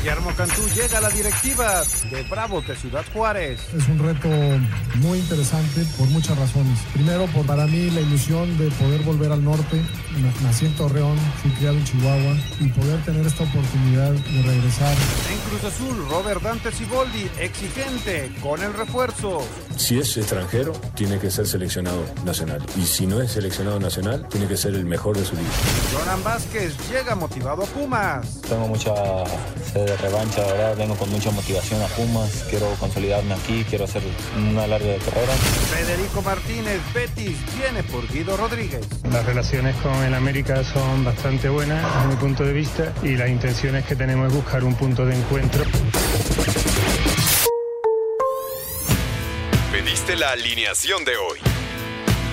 Guillermo Cantú llega a la directiva de Bravos de Ciudad Juárez. Es un reto muy interesante por muchas razones. Primero, por para mí la ilusión de poder volver al norte. Nací en Torreón, fui criado en Chihuahua y poder tener esta oportunidad de regresar. En Cruz Azul, Robert Dante Siboldi, exigente con el refuerzo. Si es extranjero, tiene que ser seleccionado nacional. Y si no es seleccionado nacional, tiene que ser el mejor de su liga. Jonan Vázquez llega motivado a Pumas. Tengo mucha sed de revancha, verdad. Vengo con mucha motivación a Pumas. Quiero consolidarme aquí, quiero hacer una larga carrera. Federico Martínez, Betis, viene por Guido Rodríguez. Las relaciones con el América son bastante buenas, desde mi punto de vista, y las intenciones que tenemos es buscar un punto de encuentro. Pediste la alineación de hoy.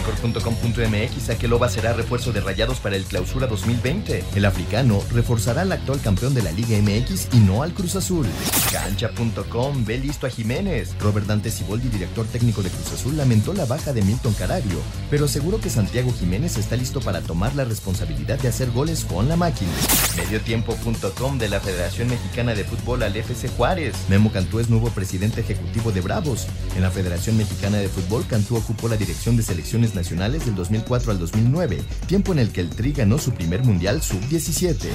Record.com.mx Akeloba será refuerzo de Rayados para el Clausura 2020. El africano reforzará al actual campeón de la Liga MX y no al Cruz Azul. Cancha.com ve listo a Jiménez. Robert Dante Siboldi, director técnico de Cruz Azul, lamentó la baja de Milton Carario, pero aseguró que Santiago Jiménez está listo para tomar la responsabilidad de hacer goles con la máquina. Mediotiempo.com de la Federación Mexicana de Fútbol al FC Juárez. Memo Cantú es nuevo presidente ejecutivo de Bravos. En la Federación Mexicana de Fútbol, Cantú ocupó la dirección de nacionales del 2004 al 2009, tiempo en el que el Tri ganó su primer Mundial Sub-17.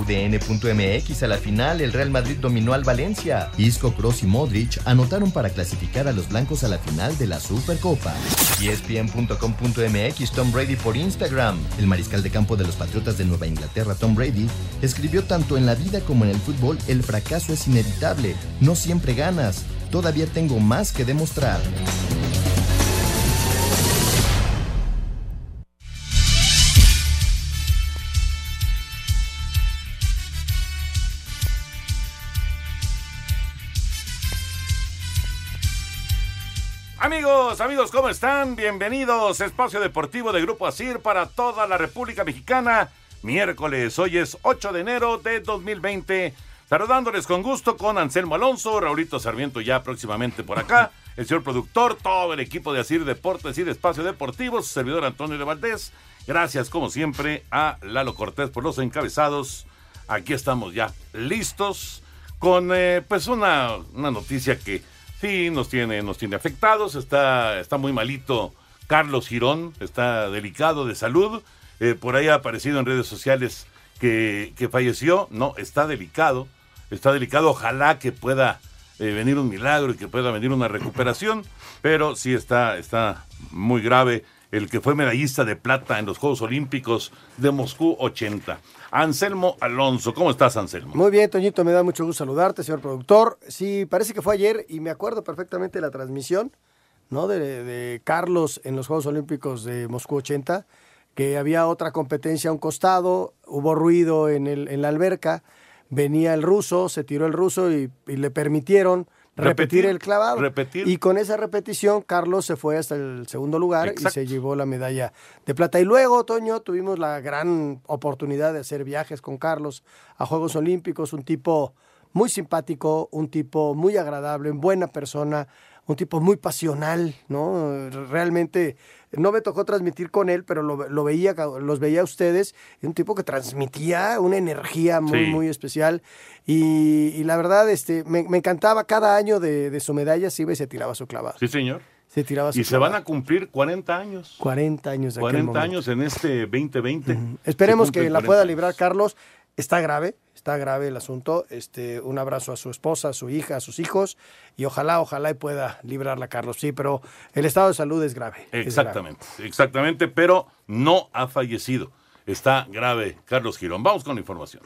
UDN.mx a la final, el Real Madrid dominó al Valencia. Isco, Kroos y Modric anotaron para clasificar a los blancos a la final de la Supercopa. ESPN.com.mx Tom Brady por Instagram. El mariscal de campo de los Patriotas de Nueva Inglaterra, Tom Brady, escribió tanto en la vida como en el fútbol, el fracaso es inevitable, no siempre ganas, todavía tengo más que demostrar. Amigos, amigos, ¿cómo están? Bienvenidos Espacio Deportivo de Grupo Asir para toda la República Mexicana. Miércoles, hoy es 8 de enero de 2020. Saludándoles con gusto con Anselmo Alonso, Raulito Sarmiento ya próximamente por acá, el señor productor, todo el equipo de Asir Deportes y de Espacio Deportivo, su servidor Antonio de Valdés. Gracias, como siempre, a Lalo Cortés por los encabezados. Aquí estamos ya listos con eh, pues una, una noticia que Sí, nos tiene, nos tiene afectados, está, está muy malito Carlos Girón, está delicado de salud, eh, por ahí ha aparecido en redes sociales que, que, falleció, no, está delicado, está delicado, ojalá que pueda eh, venir un milagro y que pueda venir una recuperación, pero sí está, está muy grave el que fue medallista de plata en los Juegos Olímpicos de Moscú 80. Anselmo Alonso, ¿cómo estás, Anselmo? Muy bien, Toñito, me da mucho gusto saludarte, señor productor. Sí, parece que fue ayer y me acuerdo perfectamente la transmisión, ¿no? De, Carlos en los Juegos Olímpicos de Moscú 80, que había otra competencia a un costado, hubo ruido en, el, en la alberca, venía el ruso, se tiró el ruso y le permitieron repetir, el clavado. Repetir. Y con esa repetición, Carlos se fue hasta el segundo lugar y se llevó la medalla de plata. Y luego, Toño, tuvimos la gran oportunidad de hacer viajes con Carlos a Juegos Olímpicos, un tipo muy simpático, un tipo muy agradable, buena persona, un tipo muy pasional, ¿no? Realmente no me tocó transmitir con él, pero lo, veía, los veía a ustedes, un tipo que transmitía una energía muy, muy especial. Y, la verdad, este, me, encantaba cada año de, su medalla, se iba y se tiraba su clavado. Sí, señor. Se tiraba su Y se van a cumplir 40 años. 40 años de aquel 40 momento. años en este 2020. Esperemos que la 40 pueda librar Carlos. Está grave, está grave el asunto. Este, un abrazo a su esposa, a su hija, a sus hijos y ojalá, ojalá y pueda librarla Carlos. Sí, pero el estado de salud es grave. es grave. Exactamente, exactamente, pero no ha fallecido. Está grave Carlos Girón. Vamos con la información.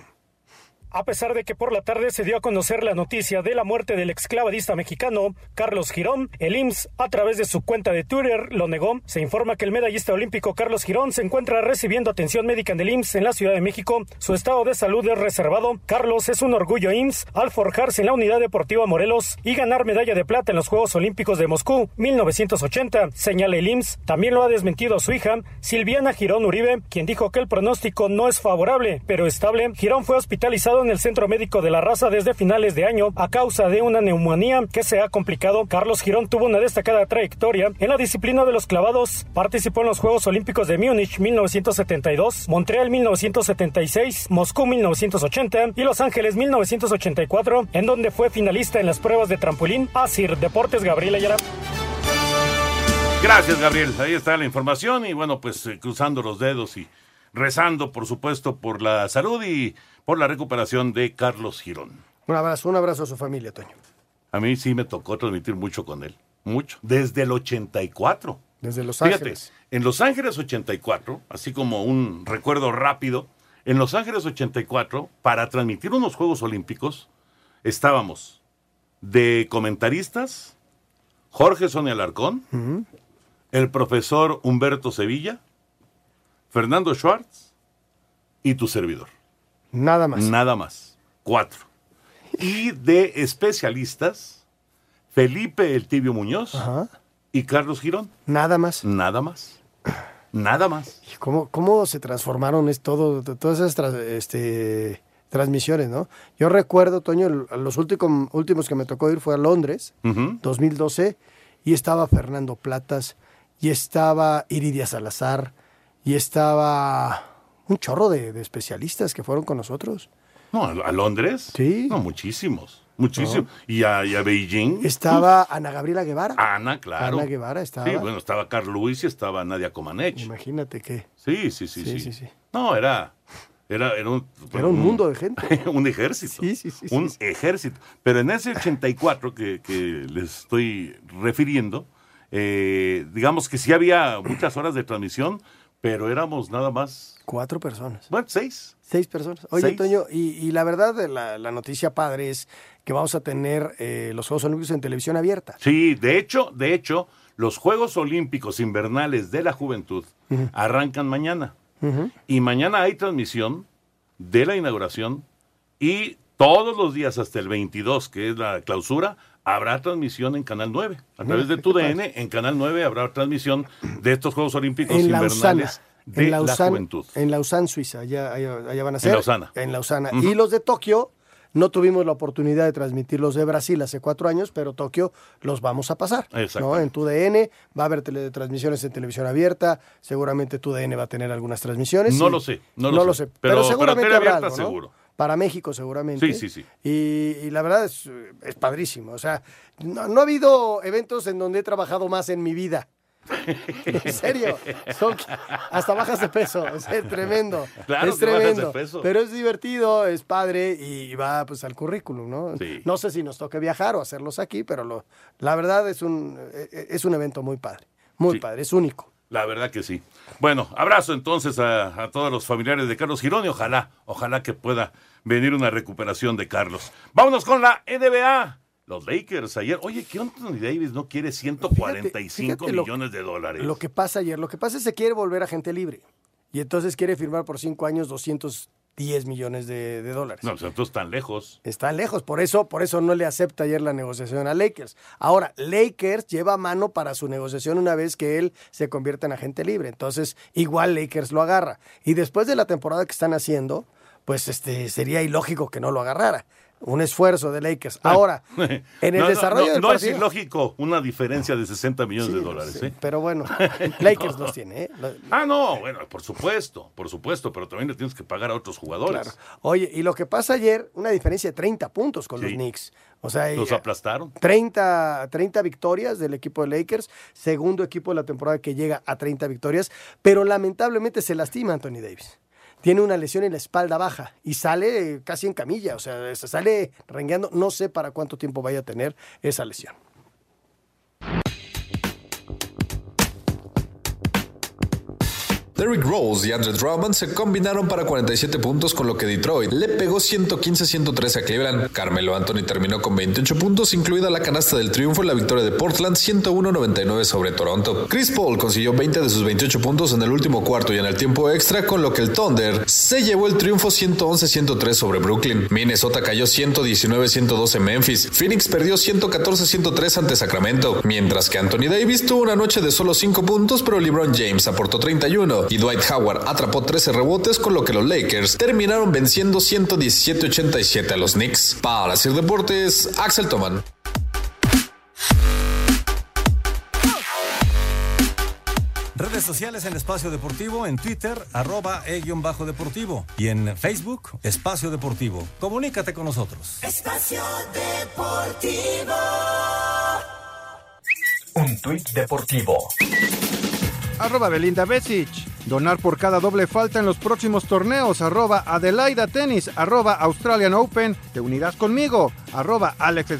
A pesar de que por la tarde se dio a conocer la noticia de la muerte del exclavadista mexicano Carlos Girón, el IMSS, a través de su cuenta de Twitter, lo negó. Se informa que el medallista olímpico Carlos Girón se encuentra recibiendo atención médica en el IMSS en la Ciudad de México. Su estado de salud es reservado. Carlos es un orgullo IMSS al forjarse en la Unidad Deportiva Morelos y ganar medalla de plata en los Juegos Olímpicos de Moscú 1980, señala el IMSS. También lo ha desmentido su hija, Silviana Girón Uribe, quien dijo que el pronóstico no es favorable, pero estable. Girón fue hospitalizado en el Centro Médico de la Raza desde finales de año a causa de una neumonía que se ha complicado. Carlos Girón tuvo una destacada trayectoria en la disciplina de los clavados. Participó en los Juegos Olímpicos de Múnich 1972, Montreal 1976, Moscú 1980 y Los Ángeles 1984, en donde fue finalista en las pruebas de trampolín. Asir Deportes Gabriel Ayala. Gracias, Gabriel. Ahí está la información y bueno, pues eh, cruzando los dedos y rezando, por supuesto, por la salud y por la recuperación de Carlos Girón. Un abrazo, un abrazo a su familia, Toño. A mí sí me tocó transmitir mucho con él, mucho, desde el 84. Desde Los Fíjate, Ángeles. en Los Ángeles 84, así como un recuerdo rápido, en Los Ángeles 84, para transmitir unos Juegos Olímpicos, estábamos de comentaristas Jorge Sonia Alarcón, el profesor Humberto Sevilla, Fernando Schwartz y tu servidor. Nada más. Nada más. Cuatro. Y de especialistas, Felipe El Tibio Muñoz y Carlos Girón. Nada más. Nada más. Nada más. Y ¿Cómo, cómo se transformaron es todo, todas esas tras- este, transmisiones, no? Yo recuerdo, Toño, los últimos, últimos que me tocó ir fue a Londres, Ujú. 2012, y estaba Fernando Platas, y estaba Iridia Salazar, y estaba un chorro de, de especialistas que fueron con nosotros. No, ¿a Londres? Sí. No, muchísimos. Muchísimos. Y, a, y a Beijing. Estaba Ana Gabriela Guevara. Ana, claro. Ana Guevara estaba. Sí, bueno, estaba Carl Lewis y estaba Nadia Comaneci. Imagínate que. Sí, sí, sí, Sí, sí. sí, sí. No, era, era, era un... Era un mundo de gente. un ejército. Sí, sí, sí, sí, un sí. ejército. Pero en ese 84 que, que les estoy refiriendo, eh, digamos que sí había muchas horas de transmisión, pero éramos nada más... Cuatro personas. Bueno, seis. Seis personas. Oye, Seis. Toño, y, y la verdad, de la, la noticia padre es que vamos a tener eh, los Juegos Olímpicos en televisión abierta. Sí, de hecho, de hecho, los Juegos Olímpicos Invernales de la Juventud arrancan mañana. Y mañana hay transmisión de la inauguración y todos los días hasta el 22, que es la clausura, habrá transmisión en Canal 9. A través de qué tu padre. DN, en Canal 9 habrá transmisión de estos Juegos Olímpicos En Lausana. De En la Lausanne, Juventud. en Lausanne, Suiza. Allá, van a En ser. Lausana. En Lausana. Ujú. Y los de Tokio, no tuvimos la oportunidad de transmitir los de Brasil hace cuatro años, pero Tokio los vamos a pasar. Exacto. ¿no? En tu DN va a haber teletransmisiones en televisión abierta. Seguramente tu DN va a tener algunas transmisiones. No lo sé, no lo sé. Pero, Pero- pero seguramente tele habrá ¿no? seguro. Para México seguramente. Sí, sí, sí. Y, y la verdad es, es padrísimo. O sea, no, no ha habido eventos en donde he trabajado más en mi vida. En serio, son hasta bajas de peso, es tremendo, Claro es que bajas de tremendo, peso. pero es divertido, es padre y va pues al currículum, ¿no? Sí. No sé si nos toque viajar o hacerlos aquí, pero lo, la verdad es un eh, es un evento muy padre, muy Sí. padre, es único. La verdad que sí. Bueno, abrazo entonces a, a todos los familiares de Carlos Girón y ojalá, ojalá que pueda venir una recuperación de Carlos. Vámonos con la NBA. Los Lakers ayer. Oye, que Anthony Davis no quiere 145 fíjate lo- millones de dólares. Lo que pasa ayer, lo que pasa es que se quiere volver agente libre y entonces quiere firmar por cinco años 210 millones de, de dólares. No, nosotros están lejos. Está lejos, por eso, por eso no le acepta ayer la negociación a Lakers. Ahora, Lakers lleva mano para su negociación una vez que él se convierta en agente libre. Entonces, igual Lakers lo agarra. Y después de la temporada que están haciendo, pues este sería ilógico que no lo agarrara. Un esfuerzo de Lakers. Ahora, en el No, no, desarrollo no, del no partido... es ilógico una diferencia de 60 millones de dólares. sí, ¿eh? Pero bueno, Lakers los tiene, ¿eh? Ah, no, bueno, por supuesto, por supuesto, pero también le tienes que pagar a otros jugadores. Claro. Oye, y lo que pasa ayer, una diferencia de 30 puntos con los. Knicks. O sea, Los eh, aplastaron. 30, 30 victorias del equipo de Lakers, segundo equipo de la temporada que llega a 30 victorias, pero lamentablemente se lastima Anthony Davis. Tiene una lesión en la espalda baja y sale eh, casi en camilla, o sea, se sale rengueando, no sé para cuánto tiempo vaya a tener esa lesión. Derrick Rose y Andre Drummond se combinaron para 47 puntos con lo que Detroit le pegó 115-113 a Cleveland. Carmelo Anthony terminó con 28 puntos, incluida la canasta del triunfo en la victoria de Portland 101-99 sobre Toronto. Chris Paul consiguió 20 de sus 28 puntos en el último cuarto y en el tiempo extra, con lo que el Thunder se llevó el triunfo 111-103 sobre Brooklyn. Minnesota cayó 119-112 en Memphis. Phoenix perdió 114-103 ante Sacramento, mientras que Anthony Davis tuvo una noche de solo 5 puntos, pero LeBron James aportó 31 y Dwight Howard atrapó 13 rebotes, con lo que los Lakers terminaron venciendo 117-87 a los Knicks. Para Sir Deportes, Axel Toman. Redes sociales en Espacio Deportivo, en Twitter, arroba e-bajo deportivo y en Facebook, Espacio Deportivo. Comunícate con nosotros. Espacio Deportivo. Un tuit deportivo. Arroba Belinda Besic. Donar por cada doble falta en los próximos torneos. Arroba Adelaida Tennis. Arroba Australian Open. Te unirás conmigo. Arroba Alex.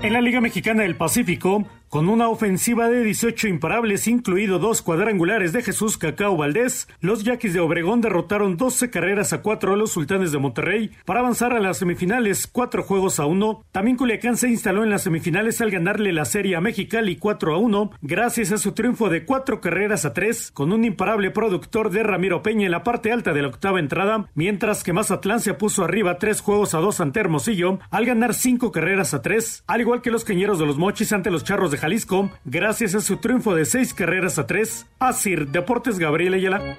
En la Liga Mexicana del Pacífico, con una ofensiva de 18 imparables, incluido dos cuadrangulares de Jesús Cacao Valdés, los Yaquis de Obregón derrotaron 12 carreras a 4 a los Sultanes de Monterrey para avanzar a las semifinales, 4 juegos a 1. También Culiacán se instaló en las semifinales al ganarle la serie a Mexicali 4 a 1, gracias a su triunfo de 4 carreras a 3, con un imparable productor de Ramiro Peña en la parte alta de la octava entrada, mientras que Mazatlán se puso arriba 3 juegos a 2 ante Hermosillo, al ganar 5 carreras a 3, al igual que los Cañeros de los Mochis ante los Charros de Jalisco, gracias a su triunfo de 6 carreras a 3. Asir Deportes Gabriel Ayala.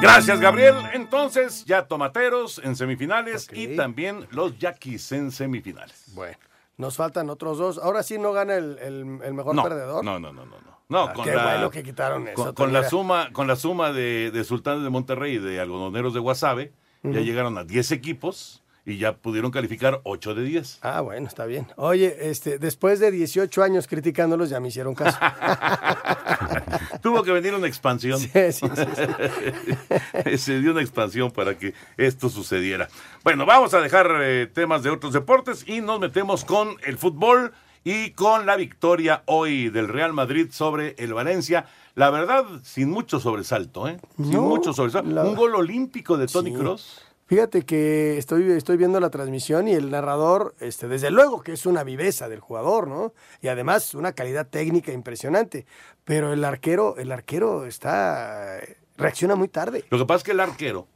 Gracias, Gabriel. Entonces, ya Tomateros en semifinales y también los Yaquis en semifinales. Bueno, nos faltan otros dos. Ahora sí no gana el, el- el mejor No, perdedor. no, no, no, no. no. No, Ah, con qué la, bueno que quitaron eso. Con, con la suma, con la suma de, de Sultanes de Monterrey y de Algodoneros de Guasave, ya llegaron a 10 equipos y ya pudieron calificar 8 de 10. Ah, bueno, está bien. Oye, este, después de 18 años criticándolos, ya me hicieron caso. Tuvo que venir una expansión. Sí, sí, sí, Se dio una expansión para que esto sucediera. Bueno, vamos a dejar eh, temas de otros deportes y nos metemos con el fútbol y con la victoria hoy del Real Madrid sobre el Valencia. La verdad, sin mucho sobresalto, ¿eh? Sin No, mucho sobresalto. la- Un gol olímpico de Tony Sí. Cross. Fíjate que estoy, estoy viendo la transmisión y el narrador, este, desde luego que es una viveza del jugador, ¿no? Y además una calidad técnica impresionante. Pero el arquero, el arquero está. reacciona muy tarde. Lo que pasa es que el arquero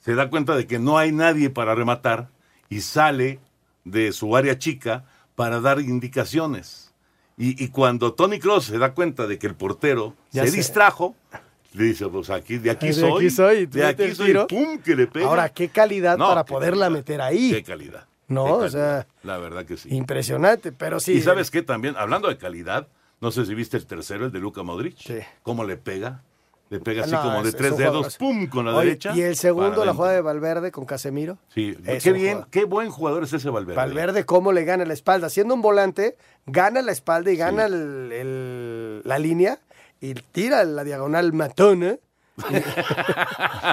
se da cuenta de que no hay nadie para rematar y sale de su área chica para dar indicaciones. Y, y cuando Tony Cross se da cuenta de que el portero Ya se sé. distrajo, le dice, pues aquí, de aquí De soy. aquí soy, de aquí soy, tiro. pum, que le pega. Ahora, qué calidad No, para qué poderla meter ahí. Qué calidad. No, qué o sea, La verdad que sí. impresionante, pero sí. Y sabes qué también, hablando de calidad, no sé si viste el tercero, el de Luca Modric. Sí. ¿Cómo le pega? Le pega así No, como de es- es tres un dedos, pum, con la Oye, derecha. Y el segundo, la jugada de Valverde con Casemiro. Sí, Es qué bien, jugador. qué buen jugador es ese Valverde. Valverde, cómo le gana la espalda. Siendo un volante, gana la espalda y gana el- el- la línea y tira la diagonal matona.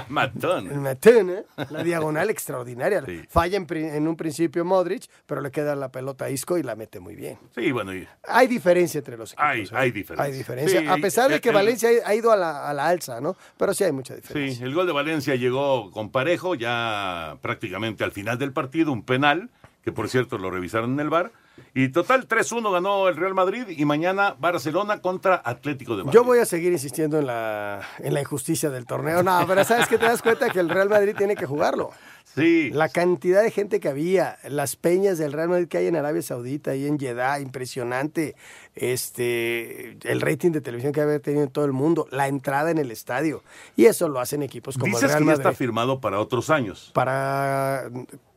Matón. El matona, la diagonal extraordinaria. Falla en, en un principio Modric, pero le queda la pelota a Isco y la mete muy bien. Sí, bueno, y- Hay diferencia entre los equipos. hay, ¿eh? hay diferencia. Hay diferencia. Sí, a pesar de que el- Valencia ha ido a la, a la alza, ¿no? Pero sí hay mucha diferencia. Sí, el gol de Valencia llegó con parejo, ya prácticamente al final del partido, un penal, que por cierto lo revisaron en el bar, Y total 3-1 ganó el Real Madrid y mañana Barcelona contra Atlético de Madrid. Yo voy a seguir insistiendo en la, en la injusticia del torneo. No, pero sabes que te das cuenta que el Real Madrid tiene que jugarlo. Sí. La cantidad de gente que había, las peñas del Real Madrid que hay en Arabia Saudita y en Jeddah, impresionante. Este, el rating de televisión que había tenido en todo el mundo, la entrada en el estadio. Y eso lo hacen equipos como Dices el Real que ya Madrid. está firmado para otros años. Para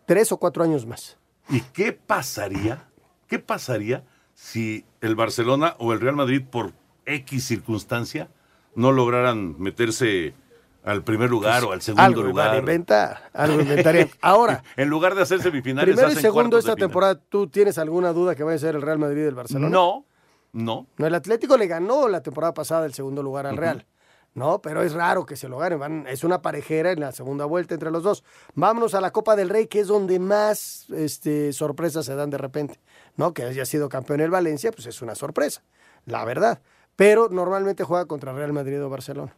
tres o cuatro años más. ¿Y qué pasaría? ¿Qué pasaría si el Barcelona o el Real Madrid por X circunstancia no lograran meterse al primer lugar o al segundo Algo iban a lugar? inventar, algo inventarían. Ahora, en lugar de hacer semifinales, primero y segundo esta temporada, ¿tú tienes alguna duda que vaya a ser el Real Madrid del Barcelona? No, no. No, el Atlético le ganó la temporada pasada el segundo lugar al Real. No, pero es raro que se lo ganen. Van- es una parejera en la segunda vuelta entre los dos. Vámonos a la Copa del Rey, que es donde más este, sorpresas se dan de repente. ¿No? Que haya sido campeón el Valencia, pues es una sorpresa, la verdad. Pero normalmente juega contra Real Madrid o Barcelona.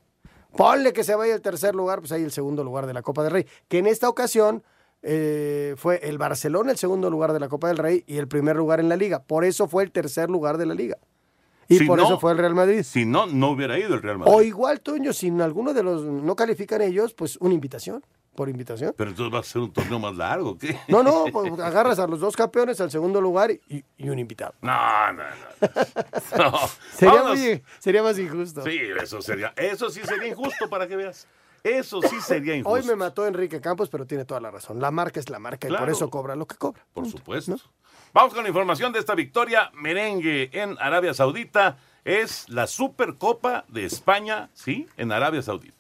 Ponle que se vaya el tercer lugar, pues hay el segundo lugar de la Copa del Rey. Que en esta ocasión eh, fue el Barcelona el segundo lugar de la Copa del Rey y el primer lugar en la liga. Por eso fue el tercer lugar de la liga. Y Si por no- eso fue el Real Madrid. Si no, no hubiera ido el Real Madrid. O igual, Toño, si alguno de los no califican ellos, pues una invitación, por invitación. Pero entonces va a ser un torneo más largo, ¿qué? No, no, pues agarras a los dos campeones al segundo lugar y, y un invitado. No, no, no. No. Sería, Vámonos. muy- sería más injusto. Sí, eso sería, eso sí sería injusto para que veas. Eso sí sería injusto. Hoy me mató Enrique Campos, pero tiene toda la razón. La marca es la marca y por eso cobra lo que cobra. Por supuesto. Vamos con la información de esta victoria merengue en Arabia Saudita. Es la Supercopa de España, sí, en Arabia Saudita.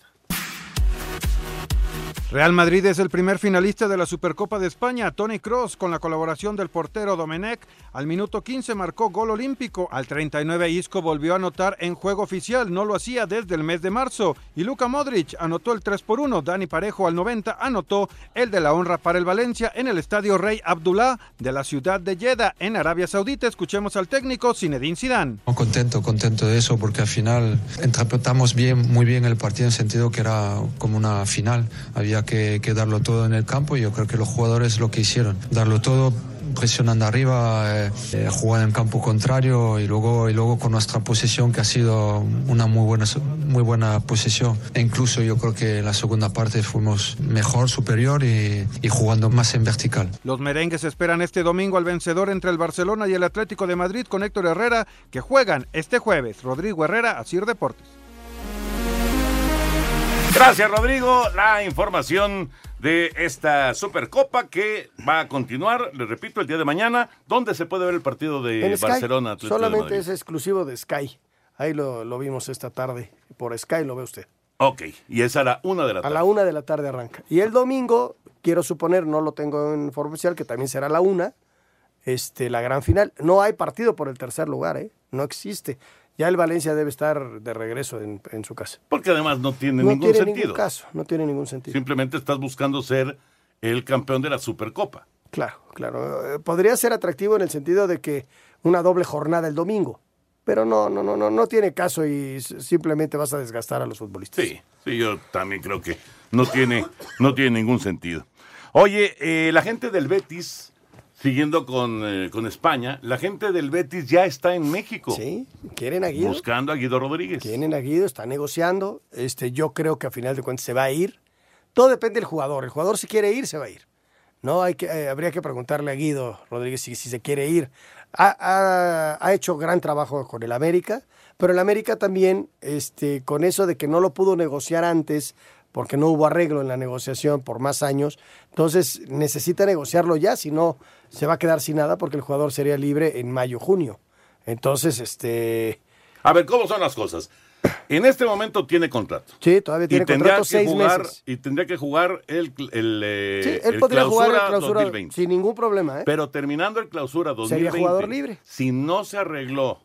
Real Madrid es el primer finalista de la Supercopa de España. Tony Cross, con la colaboración del portero Domenech, al minuto 15 marcó gol olímpico. Al 39 Isco volvió a anotar en juego oficial, no lo hacía desde el mes de marzo. Y Luka Modric anotó el 3 por 1. Dani Parejo al 90 anotó el de la honra para el Valencia en el estadio Rey Abdullah de la ciudad de Jeddah, en Arabia Saudita. Escuchemos al técnico Zinedine Zidane. Contento, contento de eso porque al final interpretamos bien, muy bien el partido en el sentido que era como una final. Había que, que darlo todo en el campo y yo creo que los jugadores lo que hicieron, darlo todo presionando arriba, eh, eh, en campo contrario y luego, y luego con nuestra posición que ha sido una muy buena, muy buena posición. E incluso yo creo que en la segunda parte fuimos mejor, superior y, y jugando más en vertical. Los merengues esperan este domingo al vencedor entre el Barcelona y el Atlético de Madrid con Héctor Herrera, que juegan este jueves. Rodrigo Herrera, Asir Deportes. Gracias, Rodrigo. La información de esta Supercopa que va a continuar, le repito, el día de mañana. ¿Dónde se puede ver el partido de Sky, Barcelona? De solamente es exclusivo de Sky. Ahí lo, lo vimos esta tarde. Por Sky lo ve usted. Ok, y es a la una de la A tarde. la una de la tarde arranca. Y el domingo, quiero suponer, no lo tengo en forma oficial, que también será a la una, este, la gran final. No hay partido por el tercer lugar, ¿eh? No existe. Ya el Valencia debe estar de regreso en, en su casa. Porque además no tiene no ningún tiene sentido. ningún caso, no tiene ningún sentido. Simplemente estás buscando ser el campeón de la Supercopa. Claro, claro. Eh, Podría ser atractivo en el sentido de que una doble jornada el domingo. Pero no, no, no, no, no tiene caso y simplemente vas a desgastar a los futbolistas. Sí, sí, yo también creo que no tiene, no tiene ningún sentido. Oye, eh, la gente del Betis, siguiendo con, eh, con España, la gente del Betis ya está en México. Sí, quieren a Guido. Buscando a Guido Rodríguez. Tienen a Guido, está negociando. Este, yo creo que a final de cuentas se va a ir. Todo depende del jugador. El jugador si quiere ir, se va a ir. No, hay que, eh, habría que preguntarle a Guido Rodríguez si, si se quiere ir. Ha, ha- ha hecho gran trabajo con el América, pero el América también, este, con eso de que no lo pudo negociar antes, porque no hubo arreglo en la negociación por más años, entonces necesita negociarlo ya, si no se va a quedar sin nada porque el jugador sería libre en mayo, junio. Entonces, este... A ver, ¿cómo son las cosas? En este momento tiene contrato. Sí, todavía tiene y contrato que seis jugar, meses. Y tendría que jugar el, el, eh, Sí, él el podría jugar clausura el clausura 2020. sin ningún problema, ¿eh? Pero terminando el clausura 2020, Sería jugador libre. si no se arregló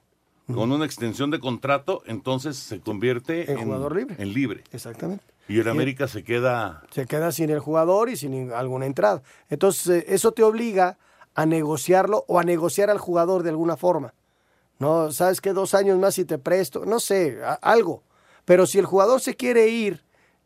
con una extensión de contrato, entonces se convierte En jugador libre. en libre. Exactamente. Y el América se queda... Se queda sin el jugador y sin alguna entrada. Entonces, eh, eso te obliga a negociarlo o a negociar al jugador de alguna forma. No, sabes que dos años más y te presto, no sé, algo. Pero si el jugador se quiere ir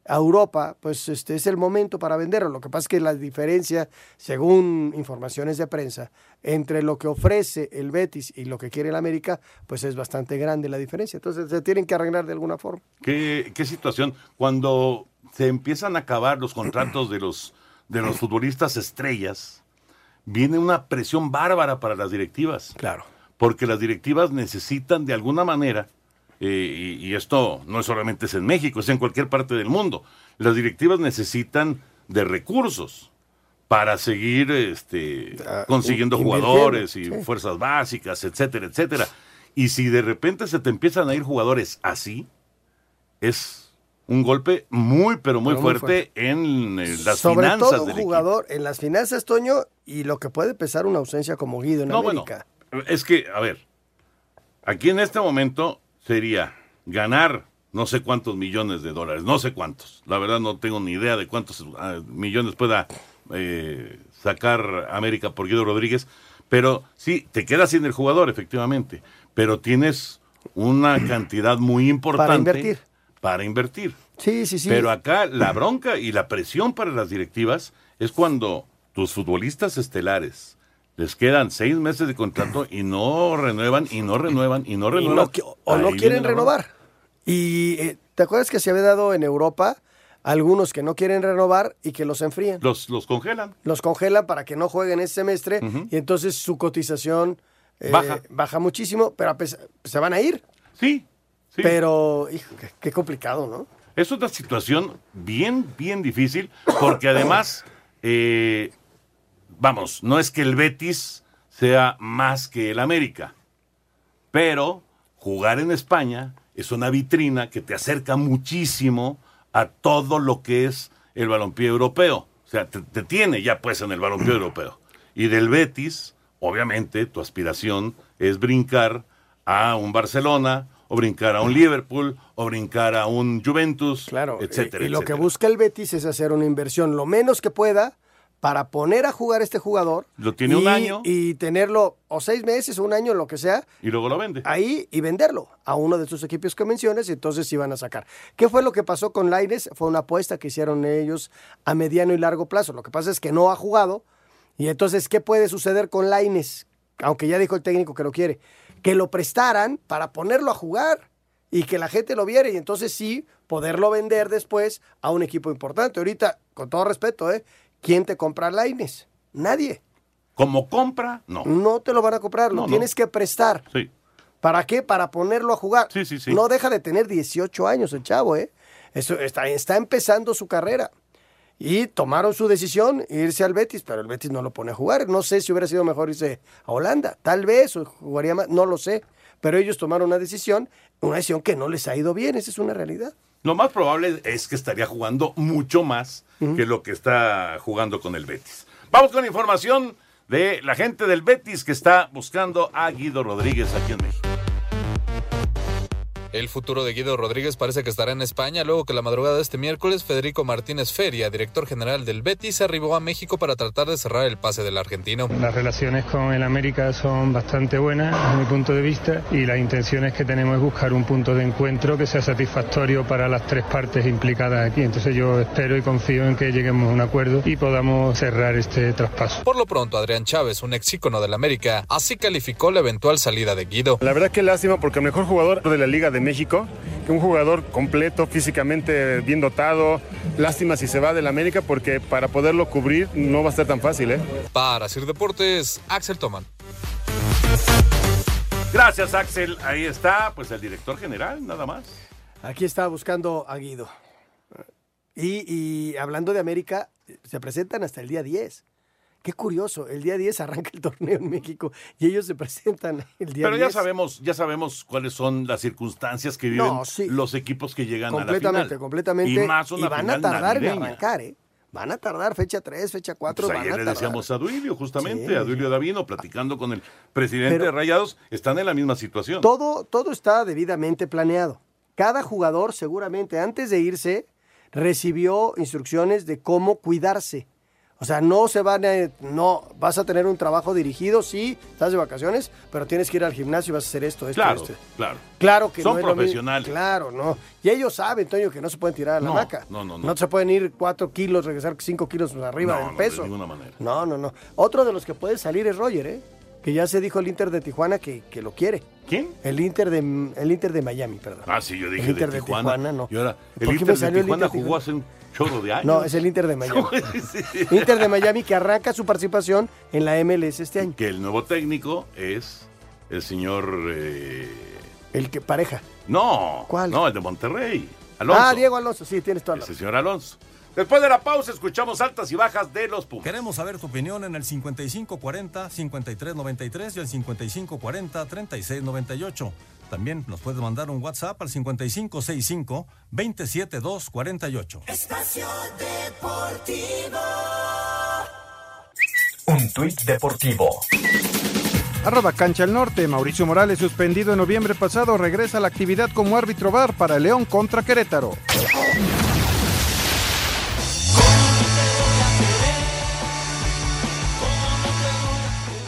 a Europa, pues este es el momento para venderlo. Lo que pasa es que la diferencia, según informaciones de prensa, entre lo que ofrece el Betis y lo que quiere el América, pues es bastante grande la diferencia. Entonces se tienen que arreglar de alguna forma. ¿Qué, qué situación? Cuando se empiezan a acabar los contratos de los, de los futbolistas estrellas, viene una presión bárbara para las directivas. Claro. Porque las directivas necesitan de alguna manera, eh, y, y esto no es solamente es en México, es en cualquier parte del mundo, las directivas necesitan de recursos para seguir este, consiguiendo invirtiendo, jugadores y sí. fuerzas básicas, etcétera, etcétera. Y si de repente se te empiezan a ir jugadores así, es un golpe muy, pero muy Pero muy fuerte, en eh, las Sobre finanzas todo un del equipo. jugador en las finanzas, Toño, y lo que puede pesar una ausencia como Guido en No, bueno, América. es que, a ver, aquí en este momento sería ganar no sé cuántos millones de dólares, no sé cuántos. La verdad no tengo ni idea de cuántos ah, millones pueda eh, sacar América por Guido Rodríguez, pero sí, te quedas sin el jugador, efectivamente, pero tienes una cantidad muy importante invertir. Para invertir. Sí, sí, sí. Pero acá la bronca y la presión para las directivas es cuando tus futbolistas estelares les quedan seis meses de contrato y no renuevan, y no renuevan, y no Y renuevan. no o no quieren renovar. Y eh, ¿te acuerdas que se había dado en Europa algunos que no quieren renovar y que los enfrían? Los, los congelan. Los congelan para que no jueguen ese semestre y entonces su cotización eh, Baja. baja muchísimo, pero a pesar- se van a ir. Sí, sí. Pero, hijo, qué, qué complicado, ¿no? Es una situación bien, bien difícil, porque además, eh, vamos, no es que el Betis sea más que el América, pero jugar en España es una vitrina que te acerca muchísimo a todo lo que es el balompié europeo. O sea, te, te tiene ya pues en el balompié europeo. Y del Betis, obviamente, tu aspiración es brincar a un Barcelona, o brincar a un Liverpool, o brincar a un Juventus, Claro. etcétera, y, y lo que busca el Betis es hacer una inversión lo menos que pueda para poner a jugar este jugador. Lo tiene un año. Y tenerlo o seis meses o un año, lo que sea, Y luego lo vende. ahí y venderlo a uno de estos equipos que mencionas y entonces iban a sacar. ¿Qué fue lo que pasó con Laines? Fue una apuesta que hicieron ellos a mediano y largo plazo. Lo que pasa es que no ha jugado y entonces ¿qué puede suceder con Laines? Aunque ya dijo el técnico que lo quiere, que lo prestaran para ponerlo a jugar y que la gente lo viera y entonces sí poderlo vender después a un equipo importante. Ahorita, con todo respeto, ¿eh? ¿quién te compra Laines? Nadie. Como compra, no. No te lo van a comprar, lo No, no. tienes que prestar. Sí. ¿Para qué? Para ponerlo a jugar. Sí, sí, sí. No deja de tener 18 años el chavo, ¿eh? Eso está, está empezando su carrera. Y tomaron su decisión, irse al Betis, pero el Betis no lo pone a jugar. No sé si hubiera sido mejor irse a Holanda. Tal vez, o jugaría más, no lo sé. Pero ellos tomaron una decisión, una decisión que no les ha ido bien, esa es una realidad. Lo más probable es que estaría jugando mucho más que lo que está jugando con el Betis. Vamos con información de la gente del Betis que está buscando a Guido Rodríguez aquí en México. El futuro de Guido Rodríguez parece que estará en España luego que la madrugada de este miércoles Federico Martínez Feria, director general del Betis, arribó a México para tratar de cerrar el pase del argentino. Las relaciones con el América son bastante buenas desde mi punto de vista y las intenciones que tenemos es buscar un punto de encuentro que sea satisfactorio para las tres partes implicadas aquí. Entonces yo espero y confío en que lleguemos a un acuerdo y podamos cerrar este traspaso. Por lo pronto, Adrián Chávez, un ex ícono del América, así calificó la eventual salida de Guido. La verdad que lástima porque el mejor jugador de la Liga de México, que un jugador completo, físicamente bien dotado, lástima si se va del América porque para poderlo cubrir no va a ser tan fácil, ¿eh? Para Sir Deportes, Axel Toman. Gracias, Axel. Ahí está, pues el director general, nada más. Aquí está buscando a Guido. Y, y hablando de América, se presentan hasta el día 10. Qué curioso, el día 10 arranca el torneo en México y ellos se presentan el día Pero 10. ya sabemos, ya sabemos cuáles son las circunstancias que viven No, sí. los equipos que llegan a la completamente, final. completamente. Y más una van a tardar en navideña. arrancar, ¿eh? Van a tardar, fecha 3, fecha 4, Pues van ayer a le decíamos a Duilio, justamente, Sí. a Duilio Davino, platicando con el presidente Pero- de Rayados, están en la misma situación. Todo, todo está debidamente planeado. Cada jugador seguramente antes de irse recibió instrucciones de cómo cuidarse. O sea, no se van a, no, vas a tener un trabajo dirigido, sí, estás de vacaciones, pero tienes que ir al gimnasio y vas a hacer esto, esto, Claro, esto. claro. Claro que Son no profesionales. Claro, no. Y ellos saben, Toño, que no se pueden tirar a la No, vaca. no, no, no. se pueden ir cuatro kilos, regresar cinco kilos arriba No, del no, de peso. ninguna manera. No, no, no. Otro de los que puede salir es Roger, ¿eh? Que ya se dijo el Inter de Tijuana que, que lo quiere. ¿Quién? El Inter de, el Inter de Miami, perdón. Ah, sí, yo dije El Inter de de Tijuana. Tijuana, no. Y ahora, el ¿Por qué Inter de el Tijuana jugó hace un chorro de años. No, es el Inter de Miami. Sí. Inter de Miami que arranca su participación en la MLS este año. Que el nuevo técnico es el señor... eh, El que pareja. No, ¿Cuál? no, el de Monterrey. Alonso. Ah, Diego Alonso, sí, tienes toda la Ese señor Alonso. Después de la pausa escuchamos altas y bajas de los Pumas. Queremos saber tu opinión en el 5540-5393 y el 5540-3698. También nos puedes mandar un WhatsApp al 5565-27248. Espacio Deportivo. Un tuit deportivo. Arroba Cancha al Norte. Mauricio Morales, suspendido en noviembre pasado, regresa a la actividad como árbitro bar para León contra Querétaro.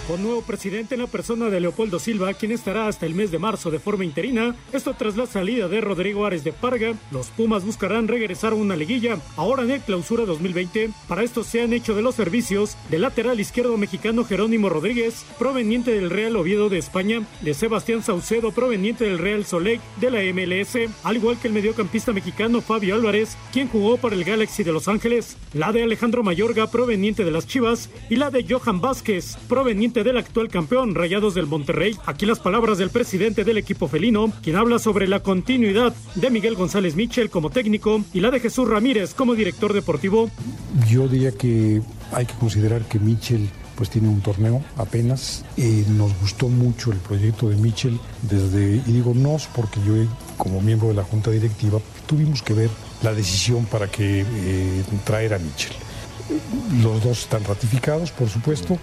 Con nuevo presidente en la persona de Leopoldo Silva, quien estará hasta el mes de marzo de forma interina, esto tras la salida de Rodrigo Ares de Parga, los Pumas buscarán regresar a una liguilla, ahora en el clausura 2020. Para esto se han hecho de los servicios del lateral izquierdo mexicano Jerónimo Rodríguez, proveniente del Real Oviedo de España, de Sebastián Saucedo, proveniente del Real Soleil de la MLS, al igual que el mediocampista mexicano Fabio Álvarez, quien jugó para el Galaxy de Los Ángeles, la de Alejandro Mayorga, proveniente de las Chivas, y la de Johan Vázquez, proveniente del actual campeón Rayados del Monterrey. Aquí las palabras del presidente del equipo felino, quien habla sobre la continuidad de Miguel González Michel como técnico y la de Jesús Ramírez como director deportivo. Yo diría que hay que considerar que Mitchell pues tiene un torneo apenas. Eh, nos gustó mucho el proyecto de Mitchell desde, y digo nos porque yo como miembro de la junta directiva tuvimos que ver la decisión para que eh, traer a Mitchell. Los dos están ratificados, por supuesto,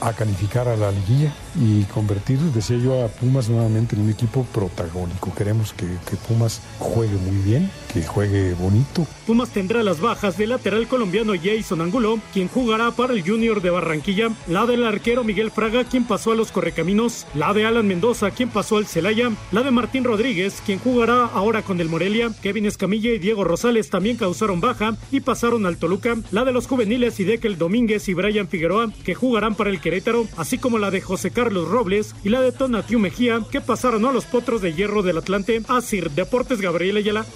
a calificar a la liguilla y convertir, decía yo, a Pumas nuevamente en un equipo protagónico. Queremos que, Pumas juegue muy bien, que juegue bonito. Pumas tendrá las bajas del lateral colombiano Jason Angulo, quien jugará para el Junior de Barranquilla, la del arquero Miguel Fraga, quien pasó a los Correcaminos, la de Alan Mendoza, quien pasó al Celaya, la de Martín Rodríguez, quien jugará ahora con el Morelia, Kevin Escamilla y Diego Rosales también causaron baja y pasaron al Toluca, la de los juveniles Idekel Domínguez y Brian Figueroa, que jugarán para el Querétaro, así como la de José Carlos Robles y la de Tonatiu Mejía, que pasaron a los Potros de Hierro del Atlante. Asir Deportes Gabriel Ayala.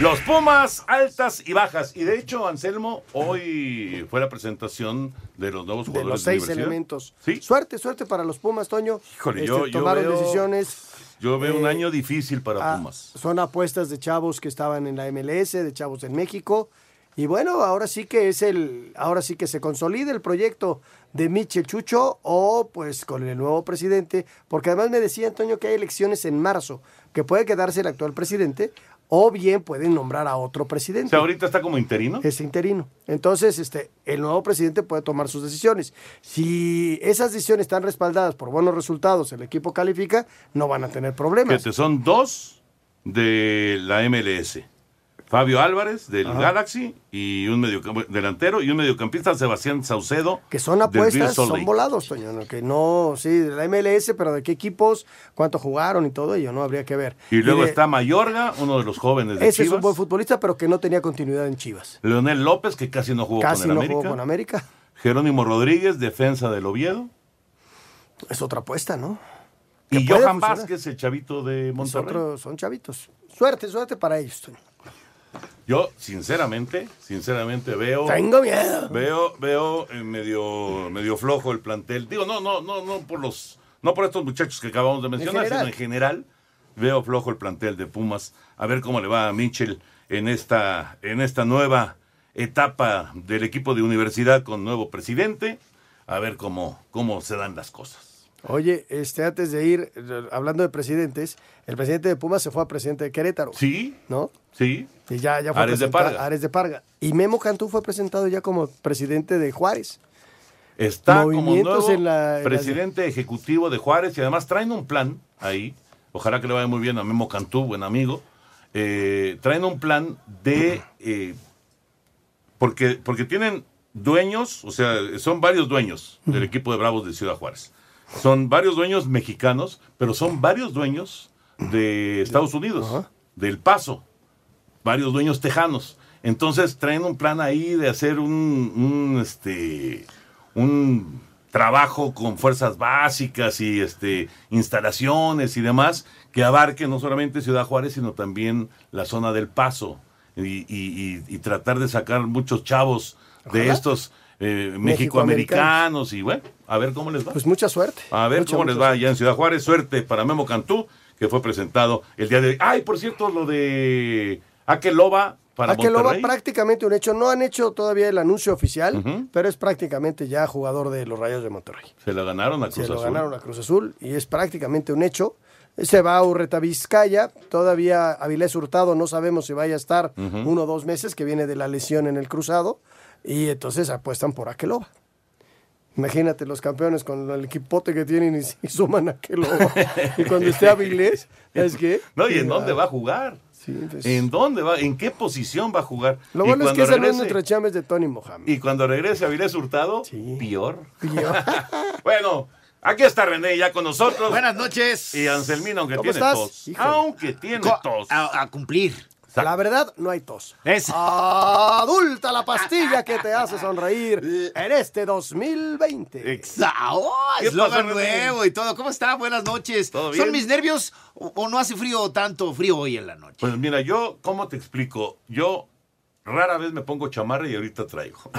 Los Pumas, altas y bajas. Y de hecho, Anselmo, hoy fue la presentación de los nuevos De jugadores los seis universidad. elementos. Suerte, suerte para los Pumas, Toño. Híjole, Este, yo- yo tomaron veo- decisiones. Yo veo un Eh, año difícil para Ah, Pumas. Son apuestas de chavos que estaban en la MLS, de chavos en México. Y bueno, ahora sí que es el, ahora sí que se consolida el proyecto de Michel Chucho o pues con el nuevo presidente, porque además me decía Antonio que hay elecciones en marzo, que puede quedarse el actual presidente o bien pueden nombrar a otro O presidente. sea, ahorita está como interino. Es interino. Entonces, este, el nuevo presidente puede tomar sus decisiones. Si esas decisiones están respaldadas por buenos resultados, el equipo califica, no van a tener problemas. Fíjate, son dos de la MLS. Fabio Álvarez del Ajá. Galaxy y un delantero y un mediocampista Sebastián Saucedo. Que son apuestas, son volados, Toño, ¿no? que no, sí, de la MLS, pero de qué equipos, cuánto jugaron y todo ello, ¿no? Habría que ver. Y luego de- está Mayorga, uno de los jóvenes de Ese es un buen futbolista, pero que no tenía continuidad en Chivas. Leonel López, que casi no jugó Casi con el no América. jugó con América. Jerónimo Rodríguez, defensa del Oviedo. Es otra apuesta, ¿no? Y Johan funcionar. Vázquez, el chavito de Monterrey. otro- son chavitos. Suerte, suerte para ellos, Toño. Yo, sinceramente, sinceramente veo. Tengo miedo. Veo, veo eh, medio, medio flojo el plantel. Digo, no, no, no, no por los, no por estos muchachos que acabamos de mencionar, general. sino en general. Veo flojo el plantel de Pumas. A ver cómo le va a Mitchell en esta, en esta nueva etapa del equipo de universidad con nuevo presidente. A ver cómo, cómo se dan las cosas. Oye, este, antes de ir, hablando de presidentes, el presidente de Pumas se fue a presidente de Querétaro. Sí. ¿No? Sí. Y ya, ya fue Ares de Parga. Ares de Parga. Y Memo Cantú fue presentado ya como presidente de Juárez. Está como nuevo en la- en presidente ejecutivo de Juárez y además traen un plan ahí. Ojalá que le vaya muy bien a Memo Cantú, buen amigo. eh, traen un plan de... eh, porque, porque tienen dueños, o sea, son varios dueños del equipo de Bravos de Ciudad Juárez. Son varios dueños mexicanos, pero son varios dueños de Estados Unidos, del Paso, varios dueños tejanos. Entonces traen un plan ahí de hacer un, un, este, un trabajo con fuerzas básicas y este, instalaciones y demás que abarque no solamente Ciudad Juárez, sino también la zona del Paso. Y, y- y- y tratar de sacar muchos chavos de estos eh, Mexicoamericanos. y bueno, a ver cómo les va. Pues mucha suerte. A ver Mucha, cómo mucha les va allá en Ciudad Juárez. Suerte para Memo Cantú, que fue presentado el día de hoy. Ay, por cierto, lo de Akeloba para Akeloba Monterrey. prácticamente un hecho. No han hecho todavía el anuncio oficial, pero es prácticamente ya jugador de los Rayos de Monterrey. Se la ganaron a Se Cruz lo Azul. ganaron a Cruz Azul y es prácticamente un hecho. Se va a Urreta Vizcaya. Todavía Avilés Hurtado no sabemos si vaya a estar uno o dos meses, que viene de la lesión en el cruzado. Y entonces apuestan por Akeloba. Imagínate los campeones con el equipote que tienen y, y suman a Akeloba. y cuando esté Avilés, ¿sabes qué? No, ¿y en dónde va a jugar? pues- ¿En dónde va? ¿En qué posición va a jugar? Lo Y bueno es que es regrese- entre chames de Tony Mohamed. Y cuando regrese a Vilés Hurtado, peor. bueno, aquí está René ya con nosotros. Buenas noches. Y Anselmina, aunque ¿Cómo tiene estás? tos. Híjole. Aunque tiene Co- tos. A, a cumplir. La verdad, no hay tos. Es- Adulta la pastilla que te hace sonreír en este 2020. Exa- ¡Oh! ¿Qué Eslogan pasó, René? nuevo y todo. ¿Cómo está? Buenas noches. ¿Todo ¿Son mis nervios o, o no hace frío tanto frío hoy en la noche? Pues mira, yo, ¿cómo te explico? Yo rara vez me pongo chamarra y ahorita traigo.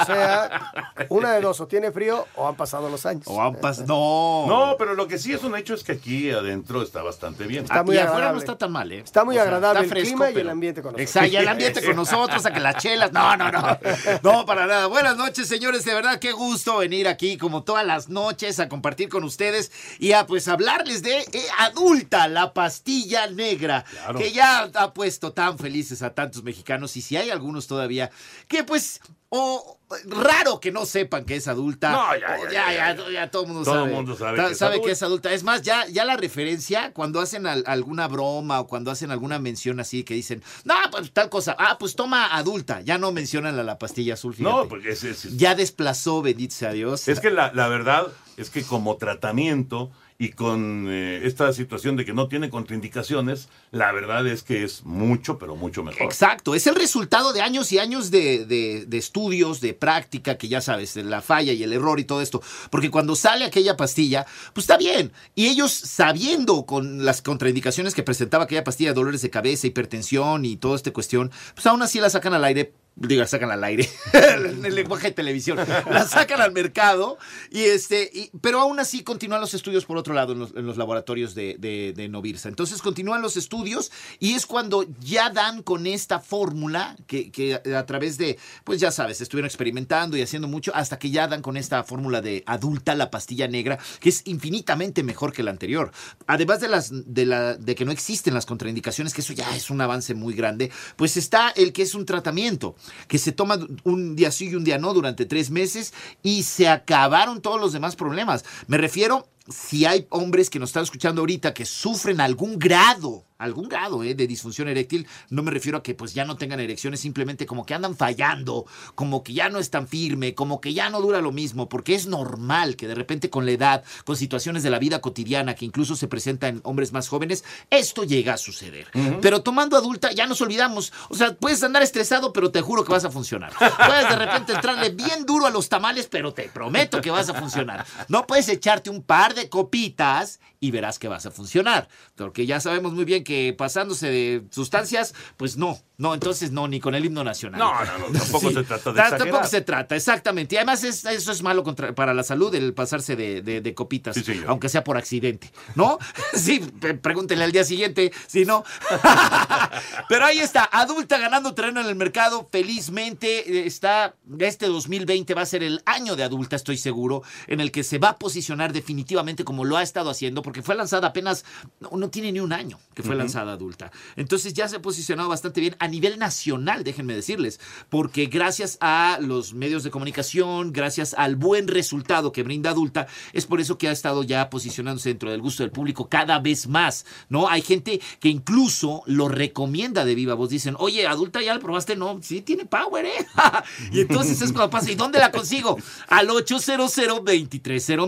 O sea, una de dos, o tiene frío o han pasado los años. O han pasado. No. No, pero lo que sí es un hecho es que aquí adentro está bastante bien. Está muy y afuera no está tan mal, ¿eh? Está muy O sea, agradable está el clima y el ambiente con nosotros. Exacto, y el ambiente con nosotros, a que las chelas. No, no, no. No, para nada. Buenas noches, señores. De verdad, qué gusto venir aquí, como todas las noches, a compartir con ustedes y a pues hablarles de eh, Adulta, la pastilla negra, Claro. que ya ha puesto tan felices a tantos mexicanos. Y si hay algunos todavía que, pues. O raro que no sepan que es adulta. No, ya, ya, ya, todo el mundo sabe. mundo sabe que es adulta. es más, ya, ya la referencia, cuando hacen al- alguna broma o cuando hacen alguna mención así que dicen, no, pues tal cosa, ah, pues toma adulta, ya no mencionan a la pastilla azul. No, porque es, Ya desplazó, bendito sea Dios. es que la, la verdad es que como tratamiento y con eh, esta situación de que no tiene contraindicaciones, la verdad es que es mucho, pero mucho mejor. Exacto, es el resultado de años y años de, de- de estudios, de práctica, que ya sabes, de la falla y el error y todo esto. Porque cuando sale aquella pastilla, pues está bien. Y ellos sabiendo con las contraindicaciones que presentaba aquella pastilla, dolores de cabeza, hipertensión y toda esta cuestión, pues aún así la sacan al aire. Digo, la sacan al aire, en el lenguaje de televisión, la sacan al mercado, y este, y- pero aún así continúan los estudios por otro lado en los, en los laboratorios de, de, de Novirsa. Entonces continúan los estudios y es cuando ya dan con esta fórmula que, que a, a través de, pues ya sabes, estuvieron experimentando y haciendo mucho hasta que ya dan con esta fórmula de adulta, la pastilla negra, que es infinitamente mejor que la anterior. Además de, las, de, la, de que no existen las contraindicaciones, que eso ya es un avance muy grande, pues está el que es un tratamiento, que se toma un día sí y un día no durante tres meses y se acabaron todos los demás problemas. Me refiero si hay hombres que nos están escuchando ahorita que sufren algún grado, algún grado eh, de disfunción eréctil, no me refiero a que pues ya no tengan erecciones, simplemente como que andan fallando, como que ya no es tan firme, como que ya no dura lo mismo, porque es normal que de repente con la edad, con situaciones de la vida cotidiana que incluso se presentan en hombres más jóvenes, esto llega a suceder. Pero tomando adulta ya nos olvidamos, o sea, puedes andar estresado, pero te juro que vas a funcionar. Puedes de repente entrarle bien duro a los tamales, pero te prometo que vas a funcionar. No puedes echarte un par de copitas y verás que vas a funcionar. Porque ya sabemos muy bien que pasándose de sustancias, pues no, no, entonces no, ni con el himno nacional. No, no, no, tampoco se trata de exagerar. Tampoco se trata, exactamente. Y además es- eso es malo contra- para la salud, el pasarse de, de- de copitas, Sí, aunque sea por accidente, ¿no? Sí, pregúntenle al día siguiente, si no. Pero ahí está, adulta ganando terreno en el mercado, felizmente eh, está, este 2020 va a ser el año de adulta, estoy seguro, en el que se va a posicionar definitivamente como lo ha estado haciendo, porque fue lanzada apenas, no, no tiene ni un año que fue lanzada adulta. Entonces ya se ha posicionado bastante bien a nivel nacional, déjenme decirles, porque gracias a los medios de comunicación, gracias al buen resultado que brinda adulta, es por eso que ha estado ya posicionándose dentro del gusto del público cada vez más, ¿no? Hay gente que incluso lo recomienda de viva voz, dicen, oye, adulta ya la probaste, no, sí tiene power, ¿eh? y entonces es cuando pasa, ¿y dónde la consigo? Al 800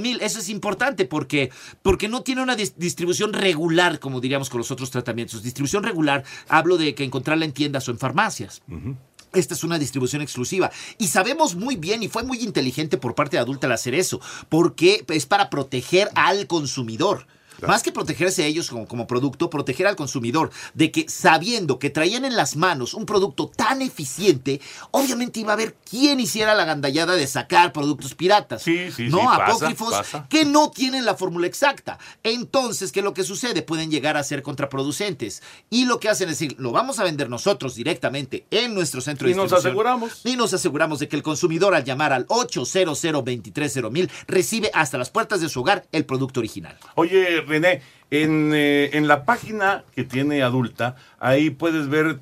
mil Eso es importante porque, porque no tiene una dis- distribución regular, como diríamos con los otros tratamientos. Distribución regular, hablo de que encontrarla en tiendas o en farmacias. Esta es una distribución exclusiva. Y sabemos muy bien, y fue muy inteligente por parte de Adulta al hacer eso, porque es para proteger al consumidor. Más que protegerse a ellos como, como producto, proteger al consumidor de que sabiendo que traían en las manos un producto tan eficiente, obviamente iba a haber quién hiciera la gandallada de sacar productos piratas. sí, no sí, pasa, apócrifos pasa. que no tienen la fórmula exacta. Entonces, ¿qué es lo que sucede? Pueden llegar a ser contraproducentes. Y lo que hacen es decir, lo vamos a vender nosotros directamente en nuestro centro de Y nos distribución. aseguramos. Y nos aseguramos de que el consumidor al llamar al 800 mil recibe hasta las puertas de su hogar el producto original. Oye, René, en, eh, en la página que tiene adulta, ahí puedes ver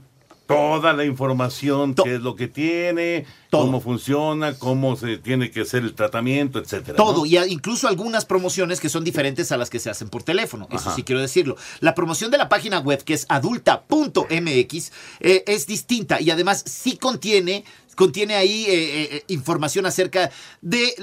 toda la información, qué es lo que tiene, cómo funciona, cómo se tiene que hacer el tratamiento, etcétera. ¿no? Todo, y a- incluso algunas promociones que son diferentes a las que se hacen por teléfono. Eso sí quiero decirlo. La promoción de la página web, que es adulta.mx, eh, es distinta y además sí contiene. Contiene ahí eh, eh, eh, información acerca del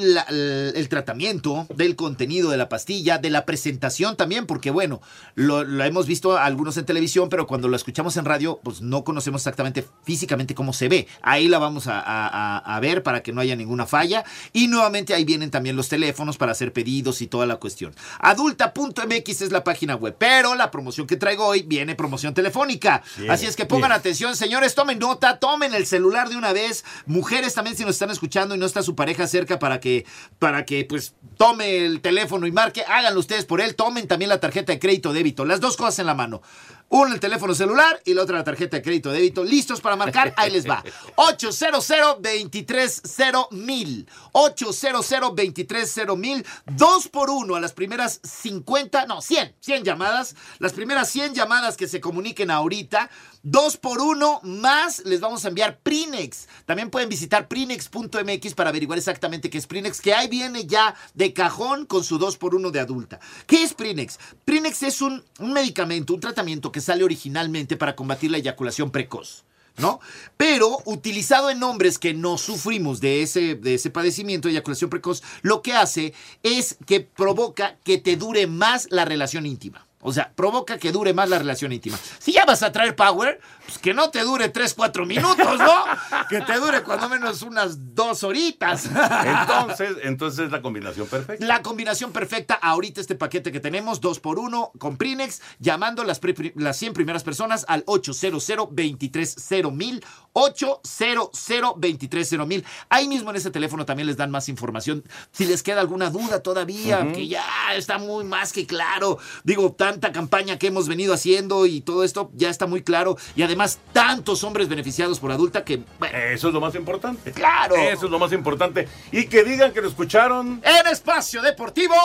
de tratamiento, del contenido de la pastilla, de la presentación también, porque bueno, lo, lo hemos visto algunos en televisión, pero cuando lo escuchamos en radio, pues no conocemos exactamente físicamente cómo se ve. Ahí la vamos a, a- a- a ver para que no haya ninguna falla. Y nuevamente ahí vienen también los teléfonos para hacer pedidos y toda la cuestión. Adulta.mx es la página web, pero la promoción que traigo hoy viene promoción telefónica. Bien, Así es que pongan bien. atención, señores, tomen nota, tomen el celular de una vez. Mujeres también si nos están escuchando y no está su pareja cerca para que para que pues tome el teléfono y marque, háganlo ustedes por él, tomen también la tarjeta de crédito débito, las dos cosas en la mano. Uno el teléfono celular y la otra la tarjeta de crédito débito. ¿Listos para marcar? Ahí les va. 800 230 mil 800 230 mil Dos por uno a las primeras 50, no, 100, 100 llamadas. Las primeras 100 llamadas que se comuniquen ahorita. Dos por uno más les vamos a enviar Prinex. También pueden visitar prinex.mx para averiguar exactamente qué es Prinex, que ahí viene ya de cajón con su 2 por 1 de adulta. ¿Qué es Prinex? Prinex es un, un medicamento, un tratamiento que sale originalmente para combatir la eyaculación precoz. ¿No? Pero utilizado en hombres que no sufrimos de ese, de ese padecimiento de eyaculación precoz, lo que hace es que provoca que te dure más la relación íntima. O sea, provoca que dure más la relación íntima. Si ya vas a traer power, pues que no te dure 3, 4 minutos, ¿no? que te dure cuando menos unas dos horitas. Entonces, entonces es la combinación perfecta. La combinación perfecta, ahorita este paquete que tenemos, 2 por 1 con Prinex, llamando las, las 100 primeras personas al 800 230 mil 800 230 mil Ahí mismo en ese teléfono también les dan más información. Si les queda alguna duda todavía, que ya está muy más que claro. Digo, tanta campaña que hemos venido haciendo y todo esto ya está muy claro. Y además, tantos hombres beneficiados por adulta que, bueno, Eso es lo más importante. Claro. Eso es lo más importante. Y que digan que lo escucharon. en Espacio Deportivo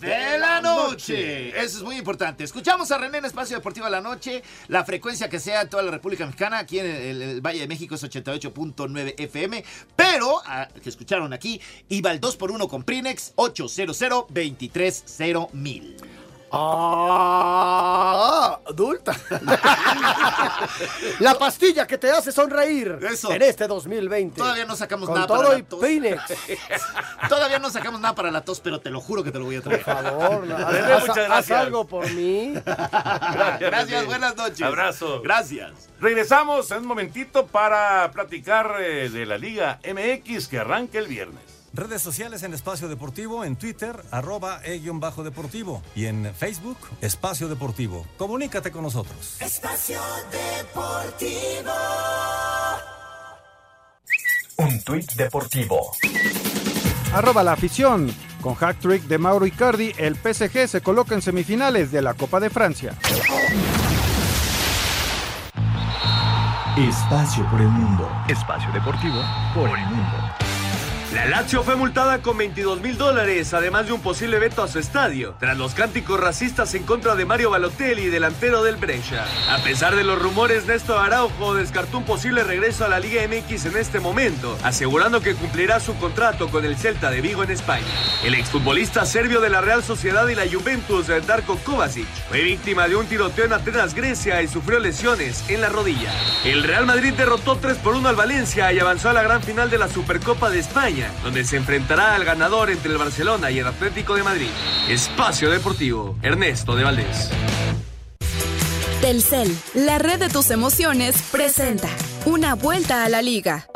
de la noche. Eso es muy importante. Escuchamos a René en Espacio Deportivo de la noche. La frecuencia que sea en toda la República Mexicana, aquí en el, el Valle de México es 88.9 FM. Pero, ah, que escucharon aquí, iba el 2x1 con Prinex 800 230 mil. Ah, adulta. La pastilla que te hace sonreír Eso. en este 2020. Todavía no sacamos Con nada todo para y la tos. Todavía no sacamos nada para la tos, pero te lo juro que te lo voy a traer. Por favor, no, haz, haz- algo por mí. Gracias, buenas noches. Abrazo. Gracias. Regresamos en un momentito para platicar eh, de la Liga MX que arranca el viernes. Redes sociales en Espacio Deportivo, en Twitter, arroba e-bajo deportivo y en Facebook, Espacio Deportivo. Comunícate con nosotros. Espacio Deportivo. Un tuit deportivo. Arroba la afición. Con hack trick de Mauro Icardi, el PSG se coloca en semifinales de la Copa de Francia. Espacio por el mundo. Espacio deportivo por el mundo. La Lazio fue multada con 22 mil dólares, además de un posible veto a su estadio, tras los cánticos racistas en contra de Mario Balotelli, delantero del Brescia. A pesar de los rumores, Néstor Araujo descartó un posible regreso a la Liga MX en este momento, asegurando que cumplirá su contrato con el Celta de Vigo en España. El exfutbolista serbio de la Real Sociedad y la Juventus, Darko Kovacic, fue víctima de un tiroteo en Atenas, Grecia y sufrió lesiones en la rodilla. El Real Madrid derrotó 3 por 1 al Valencia y avanzó a la gran final de la Supercopa de España donde se enfrentará al ganador entre el Barcelona y el Atlético de Madrid. Espacio Deportivo, Ernesto de Valdés. Telcel, la red de tus emociones, presenta una vuelta a la liga.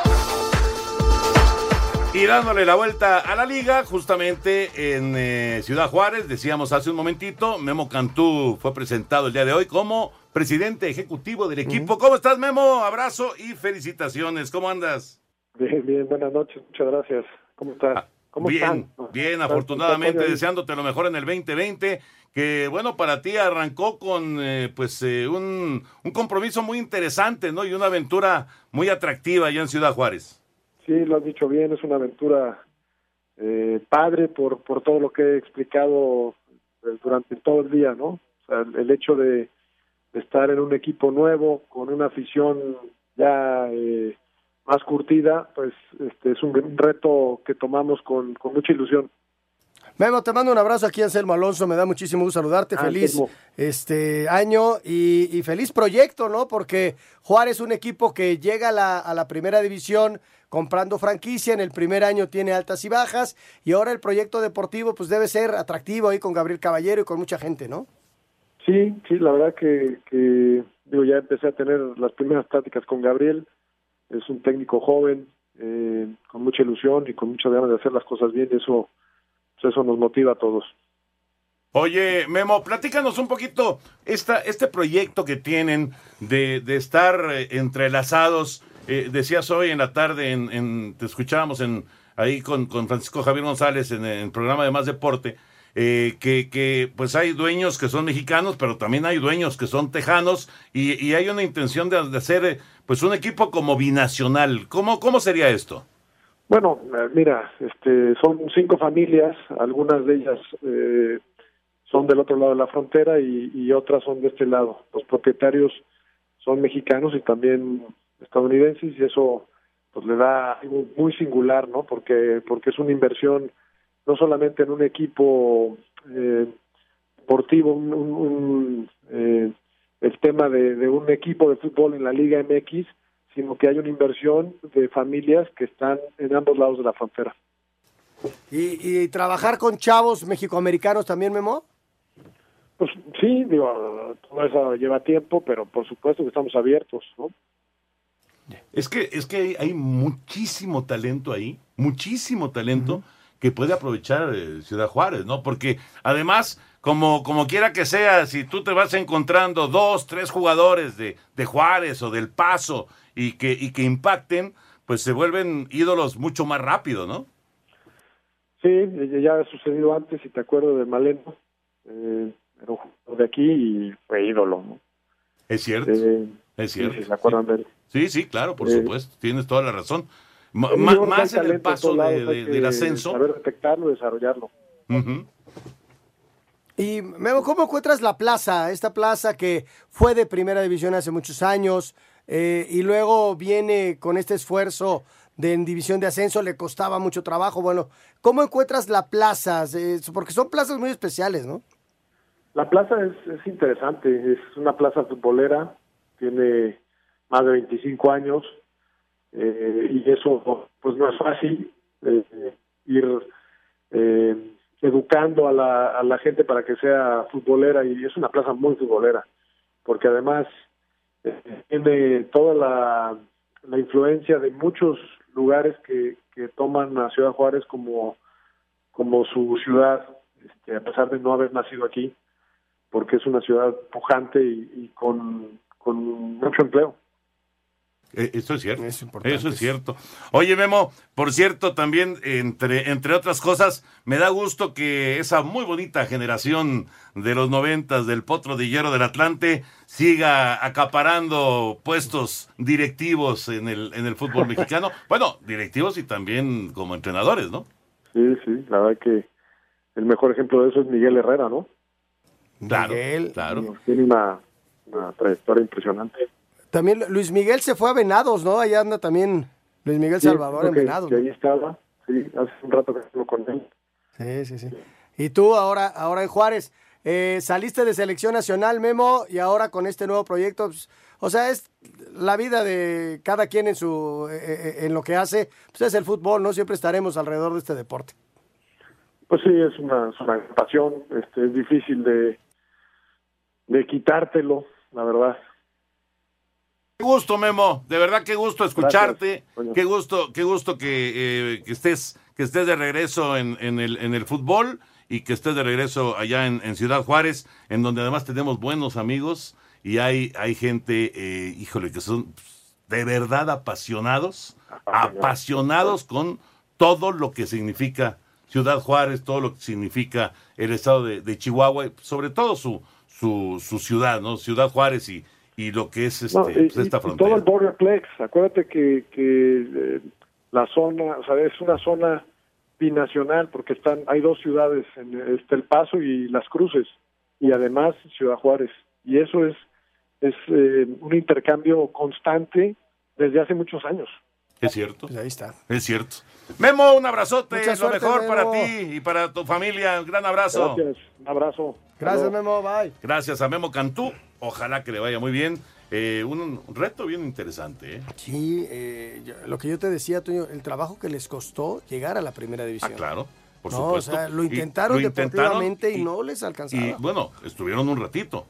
Y dándole la vuelta a la liga, justamente en eh, Ciudad Juárez, decíamos hace un momentito, Memo Cantú fue presentado el día de hoy como presidente ejecutivo del equipo. ¿Cómo estás, Memo? Abrazo y felicitaciones. ¿Cómo andas? Bien, bien, buenas noches, muchas gracias. ¿Cómo estás? ¿Cómo bien, bien, afortunadamente deseándote lo mejor en el 2020, que bueno, para ti arrancó con eh, pues eh, un, un, compromiso muy interesante, ¿no? Y una aventura muy atractiva allá en Ciudad Juárez. Sí, lo has dicho bien, es una aventura eh, padre por, por todo lo que he explicado durante todo el día, ¿no? O sea, el, el hecho de, de, estar en un equipo nuevo, con una afición ya... Eh, más curtida, pues este es un reto que tomamos con, con mucha ilusión. Memo, te mando un abrazo aquí, Anselmo Alonso. Me da muchísimo gusto saludarte. feliz este año y, feliz proyecto, ¿no? Porque Juárez es un equipo que llega a la, a la, primera división comprando franquicia. En el primer año tiene altas y bajas. Y ahora el proyecto deportivo, pues debe ser atractivo ahí con Gabriel Caballero y con mucha gente, ¿no? Sí, sí, la verdad que, que digo, ya empecé a tener las primeras pláticas con Gabriel es un técnico joven, eh, con mucha ilusión y con muchas ganas de hacer las cosas bien, eso, pues eso nos motiva a todos. Oye, Memo, platícanos un poquito esta, este proyecto que tienen de, de estar eh, entrelazados. Eh, decías hoy en la tarde, en, te escuchábamos en, ahí con, con Francisco Javier González en el programa de Más Deporte, eh, que, que, pues hay dueños que son mexicanos, pero también hay dueños que son tejanos y, hay una intención de, de hacer pues un equipo como binacional. ¿Cómo, cómo sería esto? Bueno, eh, mira, este, son cinco familias, algunas de ellas eh, son del otro lado de la frontera y, y, otras son de este lado. Los propietarios son mexicanos y también estadounidenses y eso pues le da algo muy singular, ¿no? Porque porque es una inversión no solamente en un equipo eh, deportivo, un, un, un eh, el tema de, de, un equipo de fútbol en la Liga MX, sino que hay una inversión de familias que están en ambos lados de la frontera. ¿Y, y trabajar con chavos mexicoamericanos también, Memo? Pues sí, digo, todo eso lleva tiempo, pero por supuesto que estamos abiertos, ¿no? Es que, es que hay, hay muchísimo talento ahí, muchísimo talento uh -huh. Que puede aprovechar eh, Ciudad Juárez, ¿no? Porque además como, como quiera que sea, si tú te vas encontrando dos, tres jugadores de, de Juárez o del Paso y que, y que impacten, pues se vuelven ídolos mucho más rápido, ¿no? Sí, ya ha sucedido antes, si te acuerdo de Maleno, eh, era un jugador de aquí y fue ídolo, ¿no? Es cierto, eh, es cierto. Sí. Sí, sí, claro, por eh, supuesto, tienes toda la razón. M más en el paso de, de, del ascenso. Saber detectarlo, desarrollarlo. Uh -huh. Y Memo, ¿cómo encuentras la plaza? Esta plaza que fue de primera división hace muchos años eh, y luego viene con este esfuerzo de en división de ascenso, le costaba mucho trabajo. Bueno, ¿cómo encuentras la plaza? Eh, porque son plazas muy especiales, ¿no? La plaza es, es interesante, es una plaza futbolera, tiene más de 25 años eh, y eso pues no es fácil eh, ir eh, educando a la, a la gente para que sea futbolera y es una plaza muy futbolera porque además eh, tiene toda la, la, influencia de muchos lugares que, que toman a Ciudad Juárez como, como su ciudad este, a pesar de no haber nacido aquí porque es una ciudad pujante y, y con, con mucho empleo Eso es cierto. Eso es cierto. Oye, Memo, por cierto, también, entre, entre otras cosas, me da gusto que esa muy bonita generación de los noventas del Potro de Hierro del Atlante siga acaparando puestos directivos en el, en el fútbol mexicano. Bueno, directivos y también como entrenadores, ¿no? Sí, sí, la verdad que el mejor ejemplo de eso es Miguel Herrera, ¿no? Claro, Miguel. claro. Tiene una, una trayectoria impresionante. También Luis Miguel se fue a Venados, ¿no? Allá anda también Luis Miguel Sí, Salvador en que- Venados. ahí estaba, sí, hace un rato que hablo con él. Sí, sí, sí. Y tú ahora, ahora en Juárez, eh, saliste de selección nacional, Memo, y ahora con este nuevo proyecto, pues, o sea, es la vida de cada quien en su, eh, eh, en lo que hace, pues es el fútbol, ¿no? Siempre estaremos alrededor de este deporte. Pues sí, es una, es una pasión, este, es difícil de, de quitártelo, la verdad. Qué gusto, Memo. De verdad, qué gusto escucharte. Qué gusto, qué gusto que, eh, que estés, que estés de regreso en, en el, en el fútbol y que estés de regreso allá en, en Ciudad Juárez, en donde además tenemos buenos amigos y hay, hay gente, eh, híjole, que son de verdad apasionados, apasionados con todo lo que significa Ciudad Juárez, todo lo que significa el estado de, de Chihuahua, y sobre todo su, su, su ciudad, ¿no? Ciudad Juárez y, y lo que es este, No, y- pues, esta y- y frontera. todo el Borderplex, acuérdate que, que eh, la zona, o sea, es una zona binacional porque están, hay dos ciudades, en, este, El Paso y Las Cruces, y además Ciudad Juárez. Y eso es, es eh, un intercambio constante desde hace muchos años. Es cierto. ahí está. Es cierto. Memo, un abrazote, Mucha lo suerte, mejor para ti y para tu familia. Un gran abrazo. Gracias, un abrazo. Gracias. Memo, bye. Gracias a Memo Cantú. Ojalá que le vaya muy bien. Eh, un, reto bien interesante. ¿eh? Sí, eh, yo- lo que yo te decía, Toño, el trabajo que les costó llegar a la primera división. Ah, claro, por No, supuesto. o sea, lo Y intentaron lo intentaron deportivamente y, no les alcanzaba. Y bueno, estuvieron un ratito.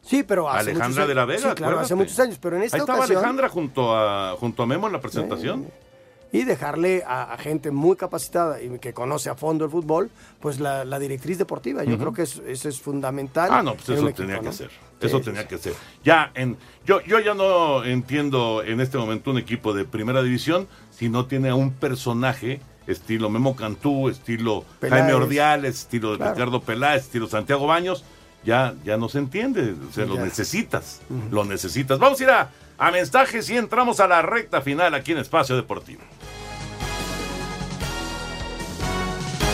sí, pero hace Alejandra muchos de la años- Vega. Sí, claro, hace muchos años, pero en esta Ahí estaba ocasión... Alejandra junto a, junto a Memo en la presentación. Y dejarle a, a gente muy capacitada y que conoce a fondo el fútbol, pues la, la directriz deportiva. Yo creo que es- eso es fundamental. Ah, no, pues eso tenía que ser. Eso sí, tenía sí. que ser. Ya, en, yo, yo ya no entiendo en este momento un equipo de primera división si no tiene a un personaje estilo Memo Cantú, estilo Peláez. Jaime Ordiales, estilo Claro. Ricardo Peláez, estilo Santiago Baños. Ya, ya no se entiende. O sea, lo necesitas. Lo necesitas. Vamos a ir a, a mensajes y entramos a la recta final aquí en Espacio Deportivo.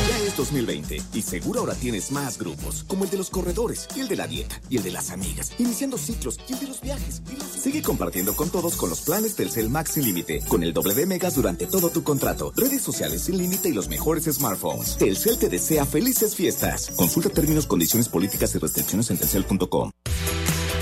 Ya es 2020 y seguro ahora tienes más grupos, como el de los corredores, y el de la dieta, y el de las amigas, iniciando ciclos, y el de los viajes. Sigue compartiendo con todos con los planes Telcel Max sin límite, con el doble de megas durante todo tu contrato, redes sociales sin límite y los mejores smartphones. Telcel te desea felices fiestas. Consulta términos, condiciones políticas y restricciones en telcel.com.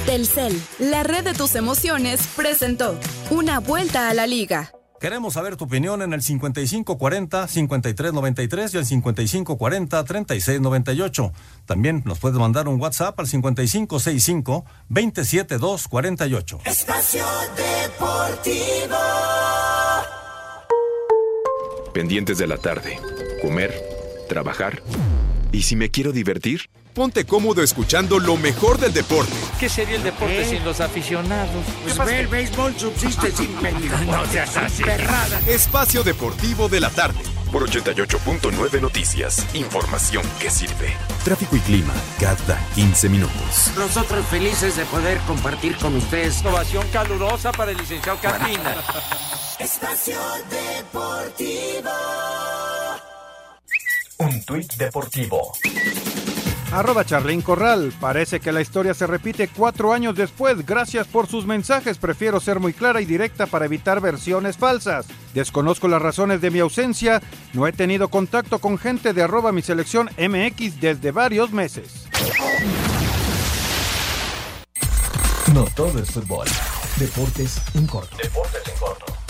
Telcel, la red de tus emociones, presentó Una vuelta a la liga. Queremos saber tu opinión en el 5540-5393 y el 5540-3698. También nos puedes mandar un WhatsApp al 5565-27248. Espacio Deportivo. Pendientes de la tarde. Comer, trabajar. ¿Y si me quiero divertir? Ponte cómodo escuchando lo mejor del deporte. ¿Qué sería el deporte sin los aficionados? Pues ve, el béisbol subsiste sin No seas así. Espacio Deportivo de la tarde. Por 88.9 Noticias. Información que sirve. Tráfico y clima cada 15 minutos. Nosotros felices de poder compartir con ustedes. Ovación calurosa para el licenciado Catrina. Espacio Deportivo. Un tuit deportivo. Arroba Charlín Corral. Parece que la historia se repite cuatro años después. Gracias por sus mensajes. Prefiero ser muy clara y directa para evitar versiones falsas. Desconozco las razones de mi ausencia. No he tenido contacto con gente de arroba mi selección MX desde varios meses. No todo es fútbol. Deportes en corto. Deportes en corto.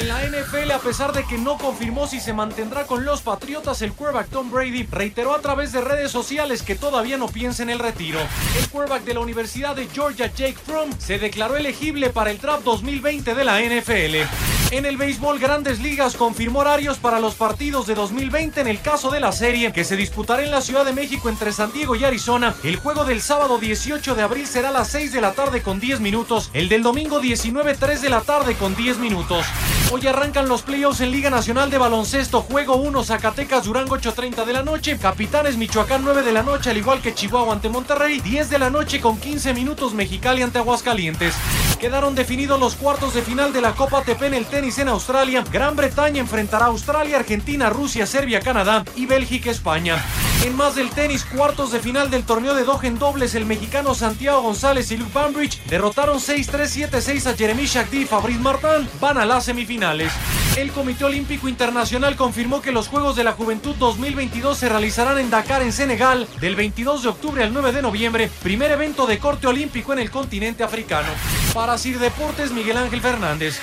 En la NFL, a pesar de que no confirmó si se mantendrá con los Patriotas, el quarterback Tom Brady reiteró a través de redes sociales que todavía no piensa en el retiro. El quarterback de la Universidad de Georgia, Jake Fromm, se declaró elegible para el draft 2020 de la NFL. En el béisbol Grandes Ligas confirmó horarios para los partidos de 2020 en el caso de la serie que se disputará en la Ciudad de México entre San Diego y Arizona. El juego del sábado 18 de abril será a las 6 de la tarde con 10 minutos. El del domingo 19 3 de la tarde con 10 minutos. Hoy arrancan los playoffs en Liga Nacional de Baloncesto. Juego 1 Zacatecas Durango 8.30 de la noche. Capitanes Michoacán 9 de la noche al igual que Chihuahua ante Monterrey. 10 de la noche con 15 minutos Mexicali ante Aguascalientes. Quedaron definidos los cuartos de final de la Copa ATP en el tenis en Australia. Gran Bretaña enfrentará a Australia, Argentina, Rusia, Serbia, Canadá y Bélgica, España. En más del tenis, cuartos de final del torneo de Doha en dobles, el mexicano Santiago González y Luke Bambridge derrotaron 6-3-7-6 a Jeremy Shakti y Fabrice Martin. Van a las semifinales. El Comité Olímpico Internacional confirmó que los Juegos de la Juventud 2022 se realizarán en Dakar, en Senegal, del 22 de octubre al 9 de noviembre, primer evento de corte olímpico en el continente africano. Para Sir Deportes, Miguel Ángel Fernández.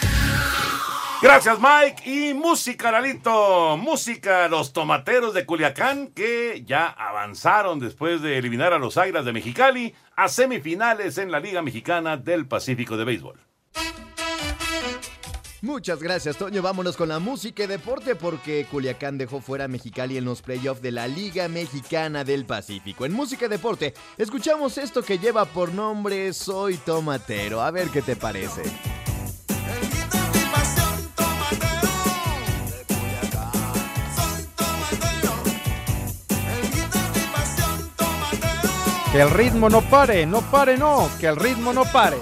Gracias, Mike. Y música, Lalito. Música, los tomateros de Culiacán que ya avanzaron después de eliminar a los Águilas de Mexicali a semifinales en la Liga Mexicana del Pacífico de Béisbol. Muchas gracias, Toño. Vámonos con la música y deporte porque Culiacán dejó fuera a Mexicali en los playoffs de la Liga Mexicana del Pacífico. En música y deporte, escuchamos esto que lleva por nombre Soy Tomatero. A ver qué te parece. Que el ritmo no pare, no pare, no, que el ritmo no pare.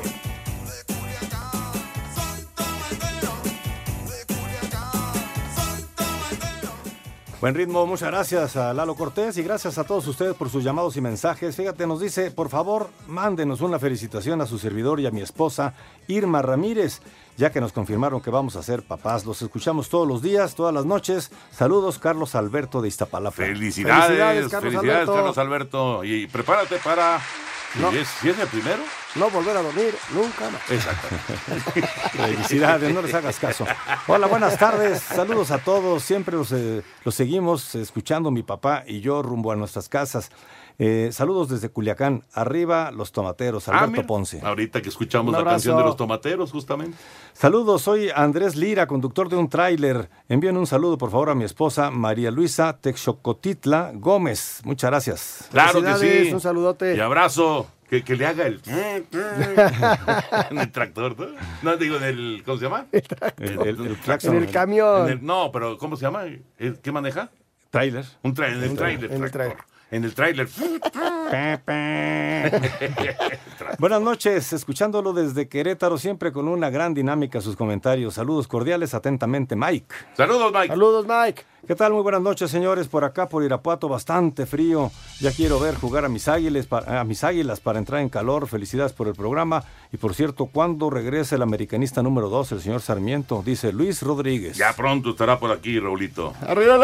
Buen ritmo, muchas gracias a Lalo Cortés y gracias a todos ustedes por sus llamados y mensajes. Fíjate, nos dice, por favor, mándenos una felicitación a su servidor y a mi esposa, Irma Ramírez, ya que nos confirmaron que vamos a ser papás. Los escuchamos todos los días, todas las noches. Saludos, Carlos Alberto de Iztapalapa. Felicidades, felicidades, Carlos, Alberto. Carlos Alberto. Y prepárate para No. ¿Si, es, si es el primero? No volver a dormir nunca más. Exacto. Felicidades, no les hagas caso. Hola, buenas tardes, saludos a todos. Siempre los, eh, los seguimos escuchando mi papá y yo rumbo a nuestras casas. Eh, saludos desde Culiacán. Arriba los tomateros, Ah, Alberto mira, Ponce. Ahorita que escuchamos la canción de los tomateros, justamente. Saludos, soy Andrés Lira, conductor de un tráiler. Envíen un saludo, por favor, a mi esposa María Luisa Texocotitla Gómez. Muchas gracias. Claro que sí. Un saludote. Y abrazo. Que, que le haga el. en el tractor, ¿no? No, digo, en el. ¿Cómo se llama? El, el- el claxon. En el camión. en el- no, pero ¿cómo se llama? ¿El- ¿Qué maneja? Tráiler. Un tráiler. En el Un tráiler. en el tractor. En el tráiler. Buenas noches, escuchándolo desde Querétaro, siempre con una gran dinámica sus comentarios. Saludos cordiales, atentamente, Mike. Saludos, Mike. Saludos, Mike. ¿Qué tal? Muy buenas noches, señores. Por acá, por Irapuato, bastante frío. Ya quiero ver jugar a mis águilas, pa- a mis águilas para entrar en calor. Felicidades por el programa. Y por cierto, ¿cuándo regresa el americanista número 2, el señor Sarmiento? Dice Luis Rodríguez. Ya pronto estará por aquí, Raulito. ¡Arriba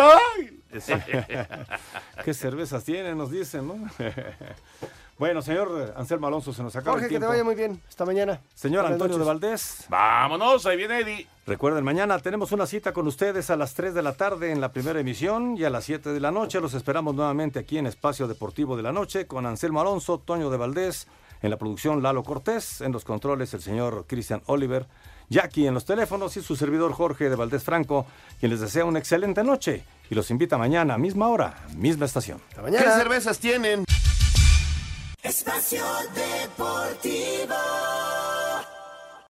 ¿Qué cervezas tiene? Nos dicen, ¿no? bueno, señor Anselmo Alonso, se nos acaba Jorge, el que te vaya muy bien. Hasta mañana. Señor Buenas Antonio de. Valdés. Vámonos, ahí viene Eddie. Recuerden, mañana tenemos una cita con ustedes a las 3 de la tarde en la primera emisión y a las 7 de la noche los esperamos nuevamente aquí en Espacio Deportivo de la Noche con Anselmo Alonso, Toño de Valdés, en la producción Lalo Cortés, en los controles el señor Cristian Oliver, Jackie en los teléfonos y su servidor Jorge de Valdés Franco, quien les desea una excelente noche y los invita mañana, misma hora, misma estación. ¿Qué cervezas tienen? Espacio Deportivo.